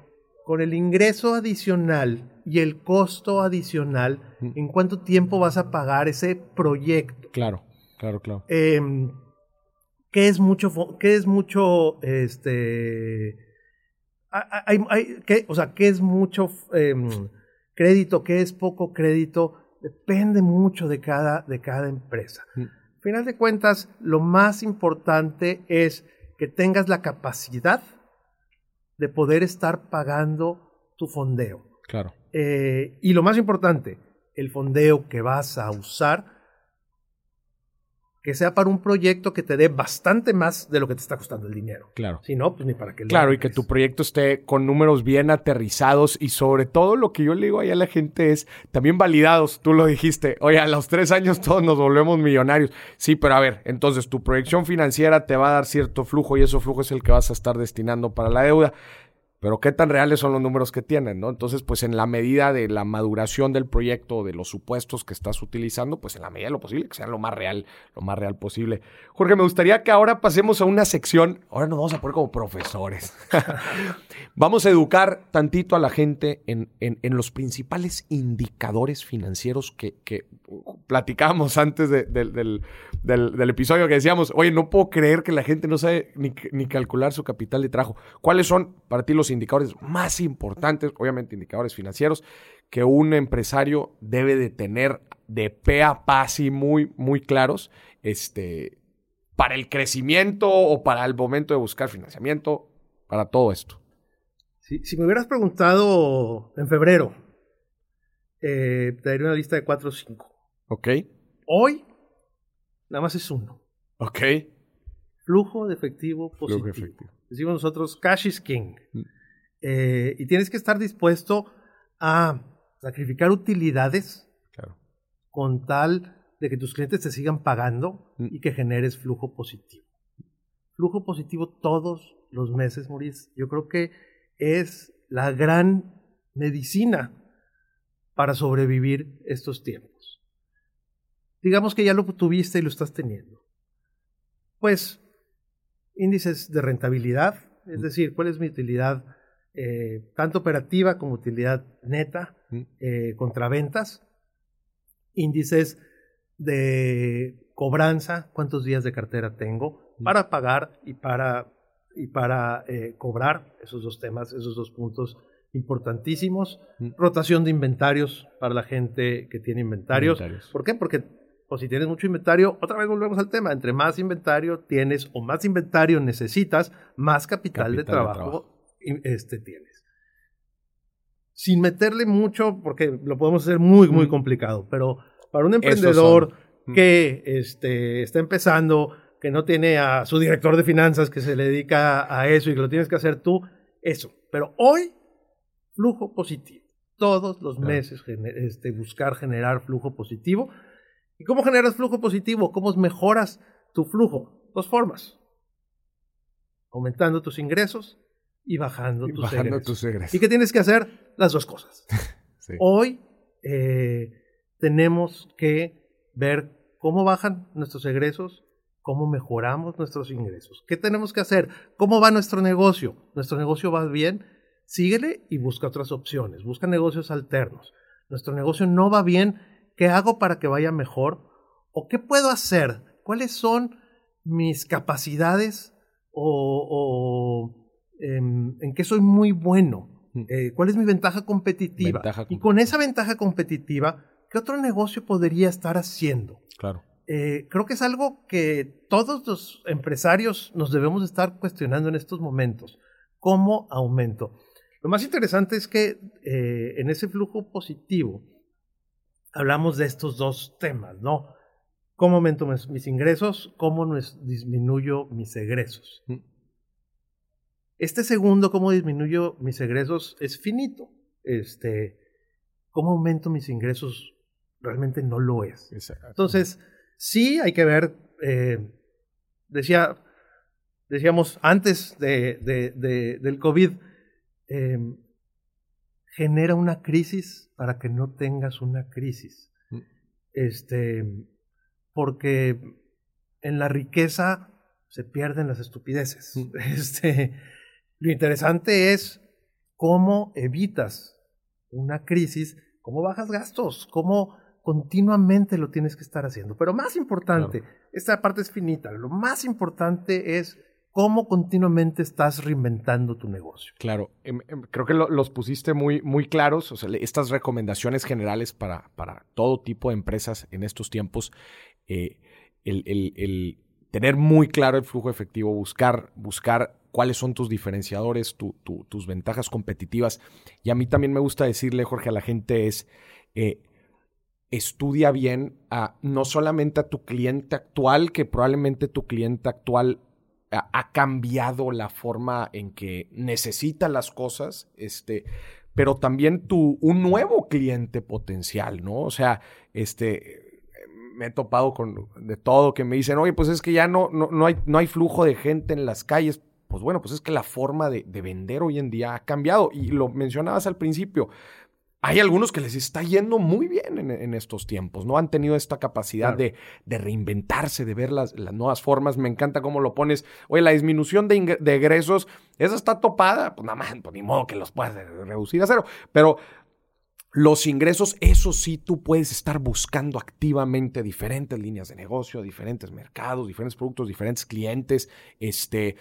con el ingreso adicional y el costo adicional, en cuánto tiempo vas a pagar ese proyecto. Claro, claro, claro. Em, ¿Qué es mucho, qué es mucho este, hay, hay, ¿qué, o sea, ¿qué es mucho em, crédito, qué es poco crédito? Depende mucho de cada, de cada empresa. Mm. Al final de cuentas, lo más importante es que tengas la capacidad de poder estar pagando tu fondeo. Claro. Eh, y lo más importante, el fondeo que vas a usar que sea para un proyecto que te dé bastante más de lo que te está costando el dinero. Claro. Si no, pues ni para qué. Claro, y que tu proyecto esté con números bien aterrizados y sobre todo lo que yo le digo ahí a la gente es también validados. Tú lo dijiste, oye, a los tres años todos nos volvemos millonarios. Sí, pero a ver, entonces tu proyección financiera te va a dar cierto flujo y ese flujo es el que vas a estar destinando para la deuda pero qué tan reales son los números que tienen, ¿no? Entonces, pues en la medida de la maduración del proyecto, de los supuestos que estás utilizando, pues en la medida de lo posible, que sean lo más real, lo más real posible. Jorge, me gustaría que ahora pasemos a una sección, ahora nos vamos a poner como profesores. <laughs> vamos a educar tantito a la gente en, en, los principales indicadores financieros que, que platicábamos antes del, del, episodio, que decíamos, oye, no puedo creer que la gente no sabe ni, ni calcular su capital de trabajo. ¿Cuáles son para ti los indicadores más importantes, obviamente indicadores financieros, que un empresario debe de tener de pe a pa así muy, muy claros, este, para el crecimiento o para el momento de buscar financiamiento, para todo esto. Si, me hubieras preguntado en febrero, eh, te daría una lista de cuatro o cinco. Ok. Hoy, nada más es uno. Ok. Flujo de efectivo positivo. Flujo efectivo decimos nosotros, cash is king. Mm. Eh, y tienes que estar dispuesto a sacrificar utilidades con tal de que tus clientes te sigan pagando mm. y que generes flujo positivo. Flujo positivo todos los meses, Maurice. Yo creo que es la gran medicina para sobrevivir estos tiempos. Digamos que ya lo tuviste y lo estás teniendo. Pues índices de rentabilidad, es decir, cuál es mi utilidad eh, tanto operativa como utilidad neta eh, contra ventas, índices de cobranza, cuántos días de cartera tengo para pagar y para, y para eh, cobrar, esos dos temas, esos dos puntos importantísimos. Rotación de inventarios para la gente que tiene inventarios. inventarios. ¿Por qué? Porque o si tienes mucho inventario, otra vez volvemos al tema, entre más inventario tienes o más inventario necesitas, más capital, de, trabajo Este, tienes. Sin meterle mucho, porque lo podemos hacer muy, muy complicado, pero para un emprendedor que este, está empezando, que no tiene a su director de finanzas que se le dedica a eso y que lo tienes que hacer tú, eso. Pero hoy, flujo positivo. Todos los meses este, buscar generar flujo positivo ¿Y cómo generas flujo positivo? ¿Cómo mejoras tu flujo? Dos formas. Aumentando tus ingresos y bajando, tus, egresos. ¿Y qué tienes que hacer? Las dos cosas. <laughs> Hoy eh, tenemos que ver cómo bajan nuestros egresos, cómo mejoramos nuestros ingresos. ¿Qué tenemos que hacer? ¿Cómo va nuestro negocio? ¿Nuestro negocio va bien? Síguele y busca otras opciones. Busca negocios alternos. Nuestro negocio no va bien ¿Qué hago para que vaya mejor? ¿O qué puedo hacer? ¿Cuáles son mis capacidades o, em, en, qué soy muy bueno? Mm. Eh, ¿Cuál es mi ventaja competitiva? Y con esa ventaja competitiva, ¿qué otro negocio podría estar haciendo? Claro. Eh, creo que es algo que todos los empresarios nos debemos estar cuestionando en estos momentos. ¿Cómo aumento? Lo más interesante es que eh, en ese flujo positivo, hablamos de estos dos temas, ¿no? ¿Cómo aumento mis, ingresos? ¿Cómo disminuyo mis egresos? Mm. Este segundo, ¿cómo disminuyo mis egresos? Es finito. Este, ¿Cómo aumento mis ingresos? Realmente no lo es. Entonces, sí hay que ver, eh, decía, decíamos antes de, del COVID, eh, genera una crisis para que no tengas una crisis. Mm. Este, porque en la riqueza se pierden las estupideces. Mm. <laughs> Este, lo interesante es cómo evitas una crisis, cómo bajas gastos, cómo continuamente lo tienes que estar haciendo. Pero más importante, esta parte es finita, lo más importante es cómo continuamente estás reinventando tu negocio. Claro, em, em, creo que los pusiste muy, muy claros, o sea, estas recomendaciones generales para, para todo tipo de empresas en estos tiempos, eh, el, tener muy claro el flujo efectivo, buscar, buscar cuáles son tus diferenciadores, tus ventajas competitivas. Y a mí también me gusta decirle, Jorge, a la gente es, eh, estudia bien a, no solamente a tu cliente actual, que probablemente tu cliente actual ha cambiado la forma en que necesita las cosas, este, pero también tu, un nuevo cliente potencial, ¿no? O sea, este, me he topado con de todo que me dicen, oye, pues es que ya no, no, no, hay, no hay flujo de gente en las calles. Pues bueno, pues es que la forma de, de vender hoy en día ha cambiado y lo mencionabas al principio hay algunos que les está yendo muy bien en, estos tiempos, ¿no? Han tenido esta capacidad de, reinventarse, de ver las, nuevas formas. Me encanta cómo lo pones. Oye, la disminución de, egresos, esa está topada. Pues nada más, pues ni modo que los puedas reducir a cero. Pero los ingresos, eso sí, tú puedes estar buscando activamente diferentes líneas de negocio, diferentes mercados, diferentes productos, diferentes clientes. Este,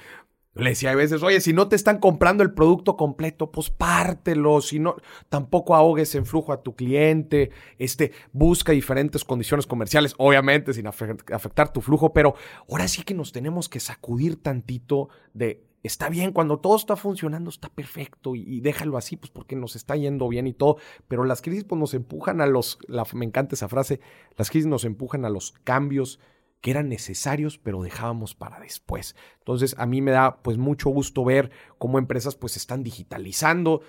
le decía a veces, oye, si no te están comprando el producto completo, pues pártelo, si no, tampoco ahogues en flujo a tu cliente, este, busca diferentes condiciones comerciales, obviamente sin afectar tu flujo, pero ahora sí que nos tenemos que sacudir tantito de, está bien, cuando todo está funcionando está perfecto y, déjalo así, pues porque nos está yendo bien y todo, pero las crisis pues nos empujan a los, me encanta esa frase, las crisis nos empujan a los cambios que eran necesarios, pero dejábamos para después. Entonces, a mí me da pues mucho gusto ver cómo empresas pues están digitalizando.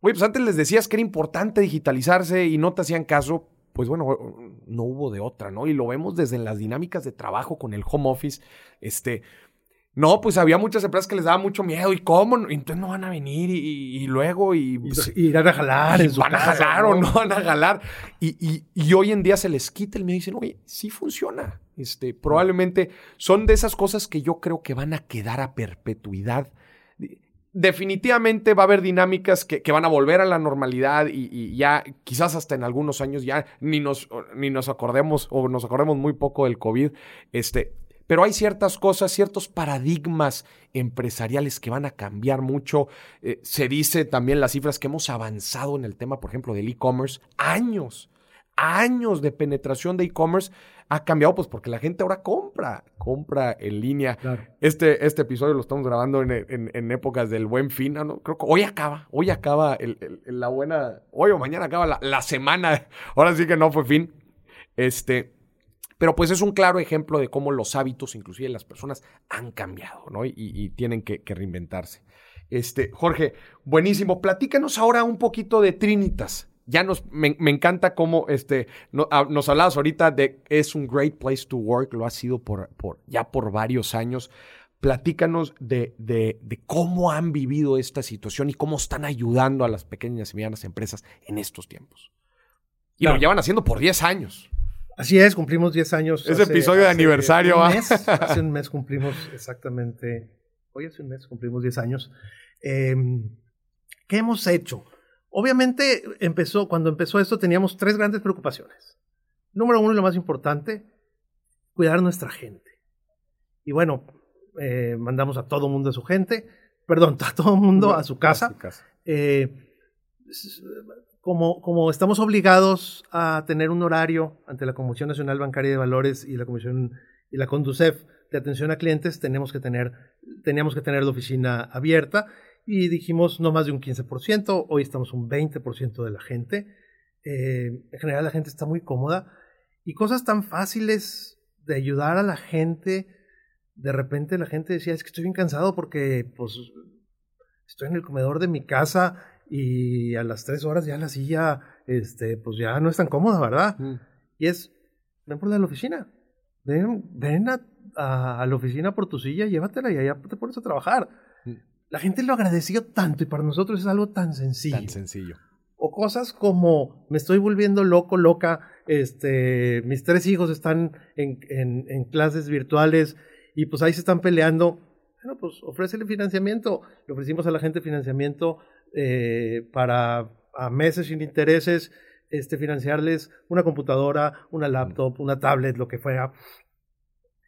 Oye, pues antes les decías que era importante digitalizarse y no te hacían caso, pues bueno, no hubo de otra, ¿no? Y lo vemos desde las dinámicas de trabajo con el home office, este, no, pues había muchas empresas que les daba mucho miedo. ¿Y cómo? Entonces no van a venir y, luego y, pues, y, a jalar. van a jalar o no van a jalar. Y, hoy en día se les quita el miedo y dicen, oye, sí funciona. Este, probablemente son de esas cosas que yo creo que van a quedar a perpetuidad. Definitivamente va a haber dinámicas que, van a volver a la normalidad y, ya quizás hasta en algunos años ya ni nos, ni nos acordemos o nos acordemos muy poco del COVID. Este, pero hay ciertas cosas, ciertos paradigmas empresariales que van a cambiar mucho. Eh, se dice también las cifras que hemos avanzado en el tema, por ejemplo, del e-commerce. Años, años de penetración de e-commerce ha cambiado, pues porque la gente ahora compra, compra en línea. Este, este episodio lo estamos grabando en, épocas del buen fin, ¿no? Creo que hoy acaba, hoy acaba la buena, hoy o mañana acaba la, la semana. <laughs> Ahora sí que no fue fin. Este, pero pues es un claro ejemplo de cómo los hábitos, inclusive las personas, han cambiado, ¿no? Y, tienen que, reinventarse. Este, Jorge, buenísimo. Platícanos ahora un poquito de Trinitas. Ya nos, me, encanta cómo este, ah, nos hablabas ahorita de es un great place to work, lo ha sido por, por, ya por varios años. Platícanos de, de, de, cómo han vivido esta situación y cómo están ayudando a las pequeñas y medianas empresas en estos tiempos. Y lo llevan haciendo por 10 años. Así es, cumplimos 10 años. Es episodio de aniversario. <laughs> hace un mes cumplimos exactamente, hoy hace un mes cumplimos 10 años. Em, ¿Qué hemos hecho? Obviamente, empezó, cuando empezó esto teníamos tres grandes preocupaciones. Número uno, y lo más importante, cuidar a nuestra gente. Y bueno, eh, mandamos a todo mundo a su gente, perdón, <laughs> a todo mundo a su casa. A su casa. Eh, como, estamos obligados a tener un horario ante la Comisión Nacional Bancaria de Valores y la Comisión y la Conducef de atención a clientes, tenemos que tener, teníamos que tener la oficina abierta y dijimos no más de un 15%, hoy estamos un 20% de la gente. Eh, en general la gente está muy cómoda y cosas tan fáciles de ayudar a la gente. De repente la gente decía, es que estoy bien cansado porque pues estoy en el comedor de mi casa y a las tres horas ya la silla, este, pues ya no es tan cómoda, ¿verdad? Y es, ven por la oficina, ven, ven a, la oficina por tu silla, llévatela y allá te pones a trabajar. La gente lo agradeció tanto y para nosotros es algo tan sencillo. Tan sencillo. O cosas como, me estoy volviendo loco, loca, este, mis tres hijos están en, en, en clases virtuales y pues ahí se están peleando. Bueno, pues ofrécele financiamiento. Le ofrecimos a la gente financiamiento eh, para a meses sin intereses este, financiarles una computadora, una laptop, una tablet, lo que fuera.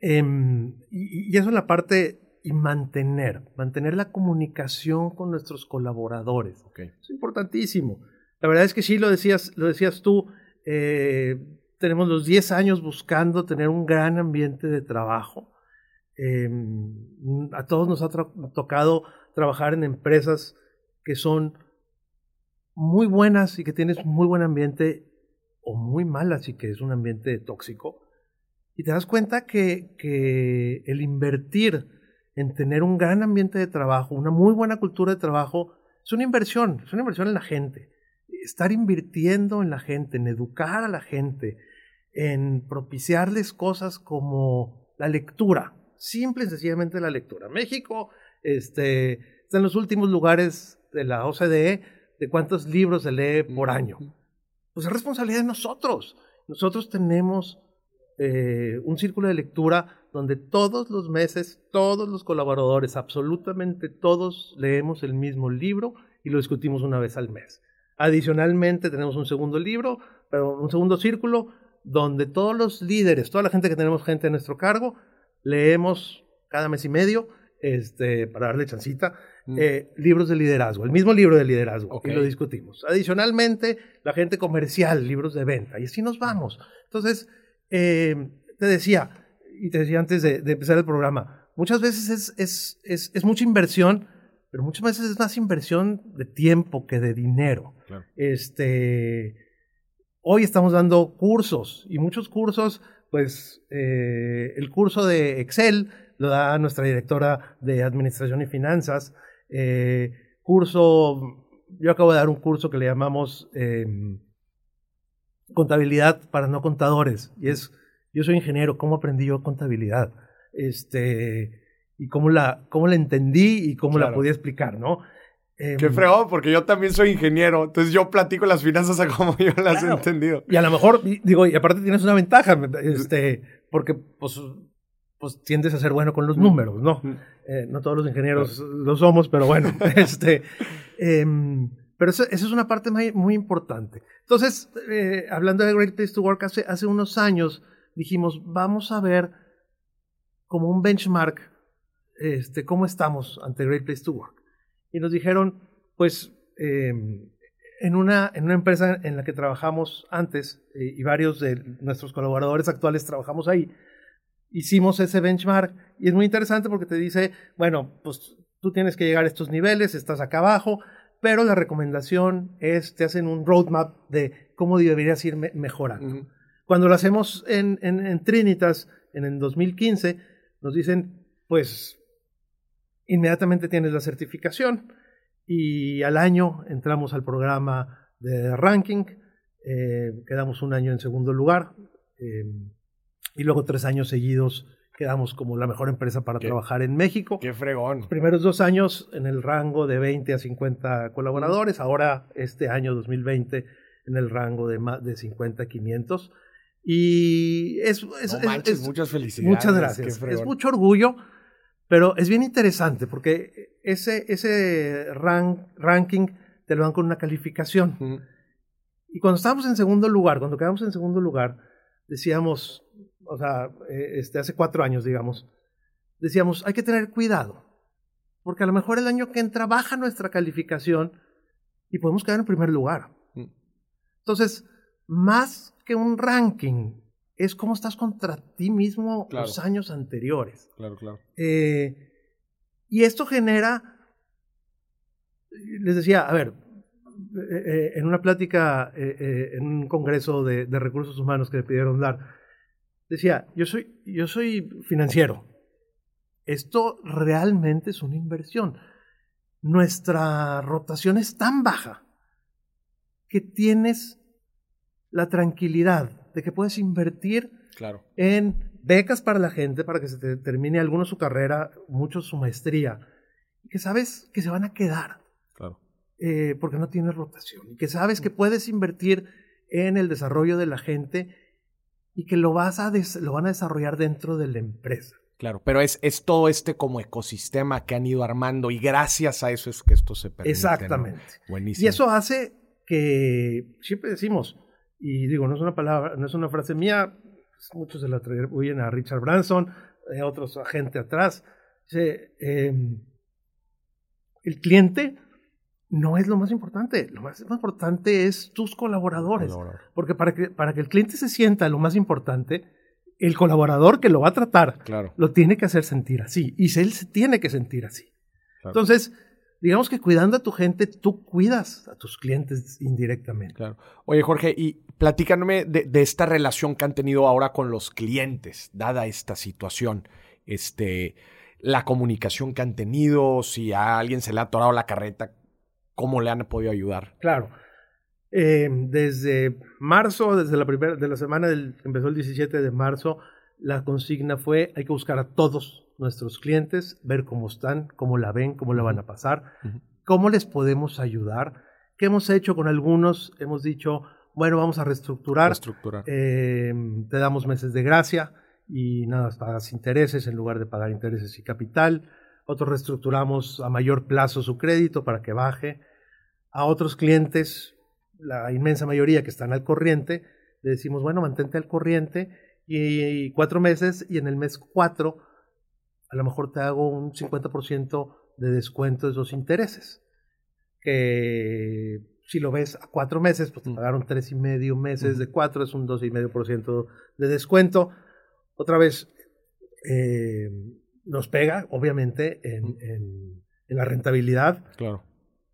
Em, y, eso es la parte y mantener, mantener la comunicación con nuestros colaboradores. Es importantísimo. La verdad es que sí, lo decías, lo decías tú, eh, tenemos los 10 años buscando tener un gran ambiente de trabajo. Em, a todos nos ha tocado trabajar en empresas que son muy buenas y que tienes muy buen ambiente o muy malas y que es un ambiente tóxico. Y te das cuenta que, que el invertir en tener un gran ambiente de trabajo, una muy buena cultura de trabajo, es una inversión, es una inversión en la gente. Estar invirtiendo en la gente, en educar a la gente, en propiciarles cosas como la lectura, simple y sencillamente la lectura. México este, está en los últimos lugares de la OCDE de cuántos libros se lee por año. Pues es responsabilidad de nosotros. Nosotros tenemos eh, un círculo de lectura donde todos los meses, todos los colaboradores, absolutamente todos leemos el mismo libro y lo discutimos una vez al mes. Adicionalmente tenemos un segundo libro, pero un segundo círculo donde todos los líderes, toda la gente que tenemos gente a nuestro cargo, leemos cada mes y medio, este, para darle chancita, mm. eh, libros de liderazgo, el mismo libro de liderazgo, y lo discutimos. Adicionalmente, la gente comercial, libros de venta, y así nos vamos. Entonces, eh, te decía, y te decía antes de, empezar el programa, muchas veces es, es, mucha inversión, pero muchas veces es más inversión de tiempo que de dinero. Este, hoy estamos dando cursos y muchos cursos, pues eh, el curso de Excel lo da nuestra directora de Administración y Finanzas. Eh, curso, yo acabo de dar un curso que le llamamos em, Contabilidad para no contadores y es yo soy ingeniero, ¿cómo aprendí yo contabilidad? Este, y cómo la, cómo la entendí y cómo la podía explicar, ¿no? Qué em, fregón, porque yo también soy ingeniero, entonces yo platico las finanzas a como <laughs> yo las he entendido. Y a lo mejor, digo, y aparte tienes una ventaja, este, porque pues, pues tiendes a ser bueno con los números, ¿no? Eh, no todos los ingenieros lo somos, pero bueno, <laughs> este, em, pero esa es una parte muy, muy importante. Entonces, eh, hablando de Great Place to Work, hace, hace unos años dijimos, vamos a ver como un benchmark este, cómo estamos ante Great Place to Work. Y nos dijeron, pues, em, en, una, en una empresa en la que trabajamos antes, eh, y varios de nuestros colaboradores actuales trabajamos ahí, hicimos ese benchmark y es muy interesante porque te dice, bueno, pues tú tienes que llegar a estos niveles, estás acá abajo, pero la recomendación es, te hacen un roadmap de cómo deberías ir mejorando. Cuando lo hacemos en, en, Trinitas, en el 2015, nos dicen, pues, inmediatamente tienes la certificación y al año entramos al programa de ranking, eh, quedamos un año en segundo lugar eh, y luego tres años seguidos quedamos como la mejor empresa para trabajar en México. ¡Qué fregón! Los primeros dos años en el rango de 20 a 50 colaboradores, ahora este año 2020 en el rango de, más de 50 a 500. Y es, muchas felicidades. Muchas gracias. Es mucho orgullo, pero es bien interesante porque ese, ese ranking te lo dan con una calificación. Y cuando estábamos en segundo lugar, cuando quedamos en segundo lugar, decíamos, o sea, eh, este, hace cuatro años, digamos, decíamos, hay que tener cuidado, porque a lo mejor el año que entra baja nuestra calificación y podemos quedar en primer lugar. Entonces, más que un ranking, es cómo estás contra ti mismo los años anteriores. Claro, claro. Eh, y esto genera, les decía, a ver, eh, eh, en una plática, en un congreso de, recursos humanos que me pidieron dar, decía, yo soy, yo soy financiero. Esto realmente es una inversión. Nuestra rotación es tan baja que tienes la tranquilidad de que puedes invertir claro. en becas para la gente para que se termine alguno su carrera, mucho su maestría, que sabes que se van a quedar. Claro. Eh, porque no tienes rotación. Y que sabes que puedes invertir en el desarrollo de la gente y que lo, vas a lo van a desarrollar dentro de la empresa. Claro, pero es, es todo este como ecosistema que han ido armando y gracias a eso es que esto se permite. Exactamente. Buenísimo. Y eso hace que siempre decimos, y digo, no es una palabra, no es una frase mía, muchos se la atribuyen a Richard Branson, a otros a gente atrás. Em, el cliente no es lo más importante. Lo más importante es tus colaboradores. Porque para que, para que el cliente se sienta lo más importante, el colaborador que lo va a tratar lo tiene que hacer sentir así. Y él se tiene que sentir así. Entonces, digamos que cuidando a tu gente, tú cuidas a tus clientes indirectamente. Claro. Oye, Jorge, y platícame de, de, esta relación que han tenido ahora con los clientes, dada esta situación. Este, la comunicación que han tenido, si a alguien se le ha atorado la carreta, cómo le han podido ayudar. Claro. Eh, desde marzo, desde la primera, de la semana del, empezó el 17 de marzo, la consigna fue hay que buscar a todos nuestros clientes, ver cómo están, cómo la ven, cómo la van a pasar, cómo les podemos ayudar. ¿Qué hemos hecho con algunos? Hemos dicho, bueno, vamos a reestructurar. reestructurar. Eh, te damos meses de gracia y nada, pagas intereses en lugar de pagar intereses y capital. Otros reestructuramos a mayor plazo su crédito para que baje. A otros clientes, la inmensa mayoría que están al corriente, le decimos, bueno, mantente al corriente y, cuatro meses y en el mes cuatro a lo mejor te hago un 50% de descuento de esos intereses. Que si lo ves a cuatro meses, pues te mm. pagaron tres y medio meses de cuatro, es un dos y medio por ciento de descuento otra vez eh, nos pega, obviamente, en, la rentabilidad. Claro.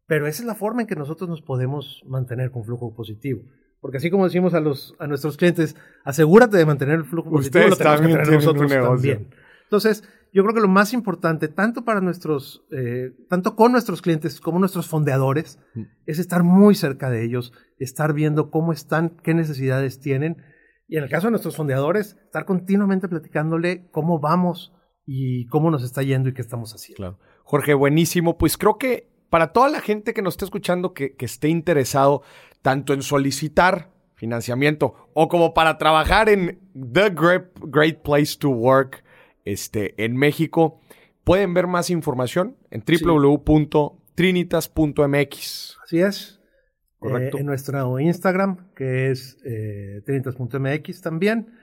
Pero esa es la forma en que nosotros nos podemos mantener con flujo positivo. Porque así como decimos a, los, a nuestros clientes, asegúrate de mantener el flujo positivo, lo tenemos que tener nosotros también. Entonces, yo creo que lo más importante, tanto para nuestros, eh, tanto con nuestros clientes como nuestros fondeadores, mm. es estar muy cerca de ellos, estar viendo cómo están, qué necesidades tienen y en el caso de nuestros fondeadores, estar continuamente platicándole cómo vamos y cómo nos está yendo y qué estamos haciendo. Claro. Jorge, buenísimo. Pues creo que para toda la gente que nos está escuchando que, esté interesado tanto en solicitar financiamiento o como para trabajar en The Great, Place to Work este, en México, pueden ver más información en www.trinitas.mx. Así es. Eh, en nuestro Instagram, que es eh, trinitas.mx también.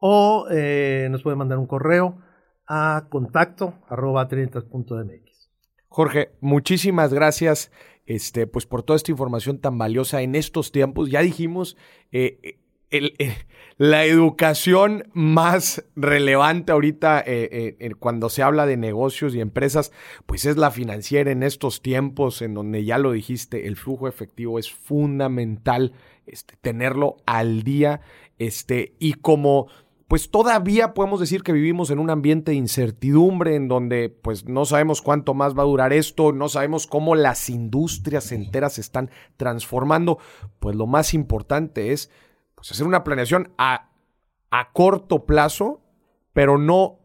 O eh, nos puede mandar un correo a contacto arroba trinitas.mx. Jorge, muchísimas gracias este, pues por toda esta información tan valiosa en estos tiempos. Ya dijimos, eh, eh, la educación más relevante ahorita eh, eh, cuando se habla de negocios y empresas, pues es la financiera en estos tiempos en donde ya lo dijiste, el flujo efectivo es fundamental este, tenerlo al día este, y como pues todavía podemos decir que vivimos en un ambiente de incertidumbre en donde pues no sabemos cuánto más va a durar esto, no sabemos cómo las industrias enteras se están transformando, pues lo más importante es hacer una planeación a, a corto plazo, pero no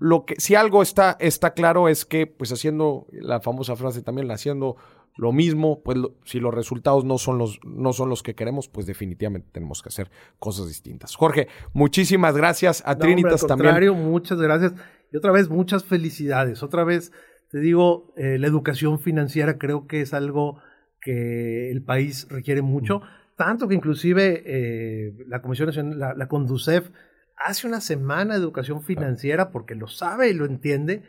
lo que si algo está, está claro es que pues haciendo la famosa frase también haciendo lo mismo pues si los resultados no son los no son los que queremos pues definitivamente tenemos que hacer cosas distintas. Jorge muchísimas gracias. A Trinitas también. muchas gracias. Y otra vez muchas felicidades. Otra vez te digo eh, la educación financiera creo que es algo que el país requiere mucho tanto que inclusive eh, la Comisión Nacional, la, la, Conducef, hace una semana de educación financiera porque lo sabe y lo entiende.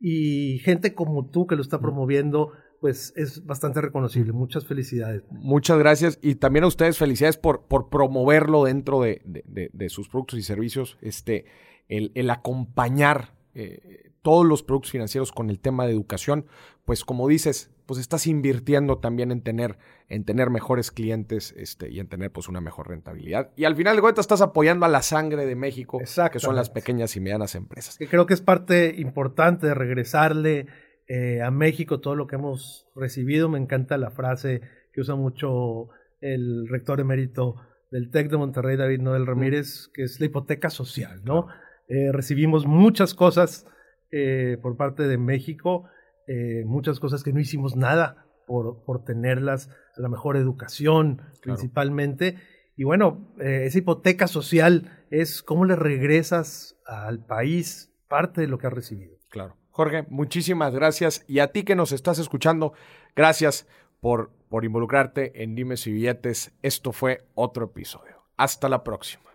Y gente como tú que lo está promoviendo, pues es bastante reconocible. Muchas felicidades. Muchas gracias. Y también a ustedes felicidades por, por promoverlo dentro de, de, sus productos y servicios. Este, el, el acompañar eh, todos los productos financieros con el tema de educación, pues como dices, pues estás invirtiendo también en tener, en tener mejores clientes este, y en tener pues una mejor rentabilidad. Y al final de cuentas estás apoyando a la sangre de México, que son las pequeñas y medianas empresas. Que creo que es parte importante de regresarle eh, a México todo lo que hemos recibido. Me encanta la frase que usa mucho el rector emérito del TEC de Monterrey, David Noel Ramírez, que es la hipoteca social, ¿no? Eh, recibimos muchas cosas eh, por parte de México eh, muchas cosas que no hicimos nada por, por tenerlas, a la mejor educación principalmente. Y bueno, eh, esa hipoteca social es cómo le regresas al país parte de lo que has recibido. Claro. Jorge, muchísimas gracias. Y a ti que nos estás escuchando, gracias por, por involucrarte en Dimes y Billetes. Esto fue otro episodio. Hasta la próxima.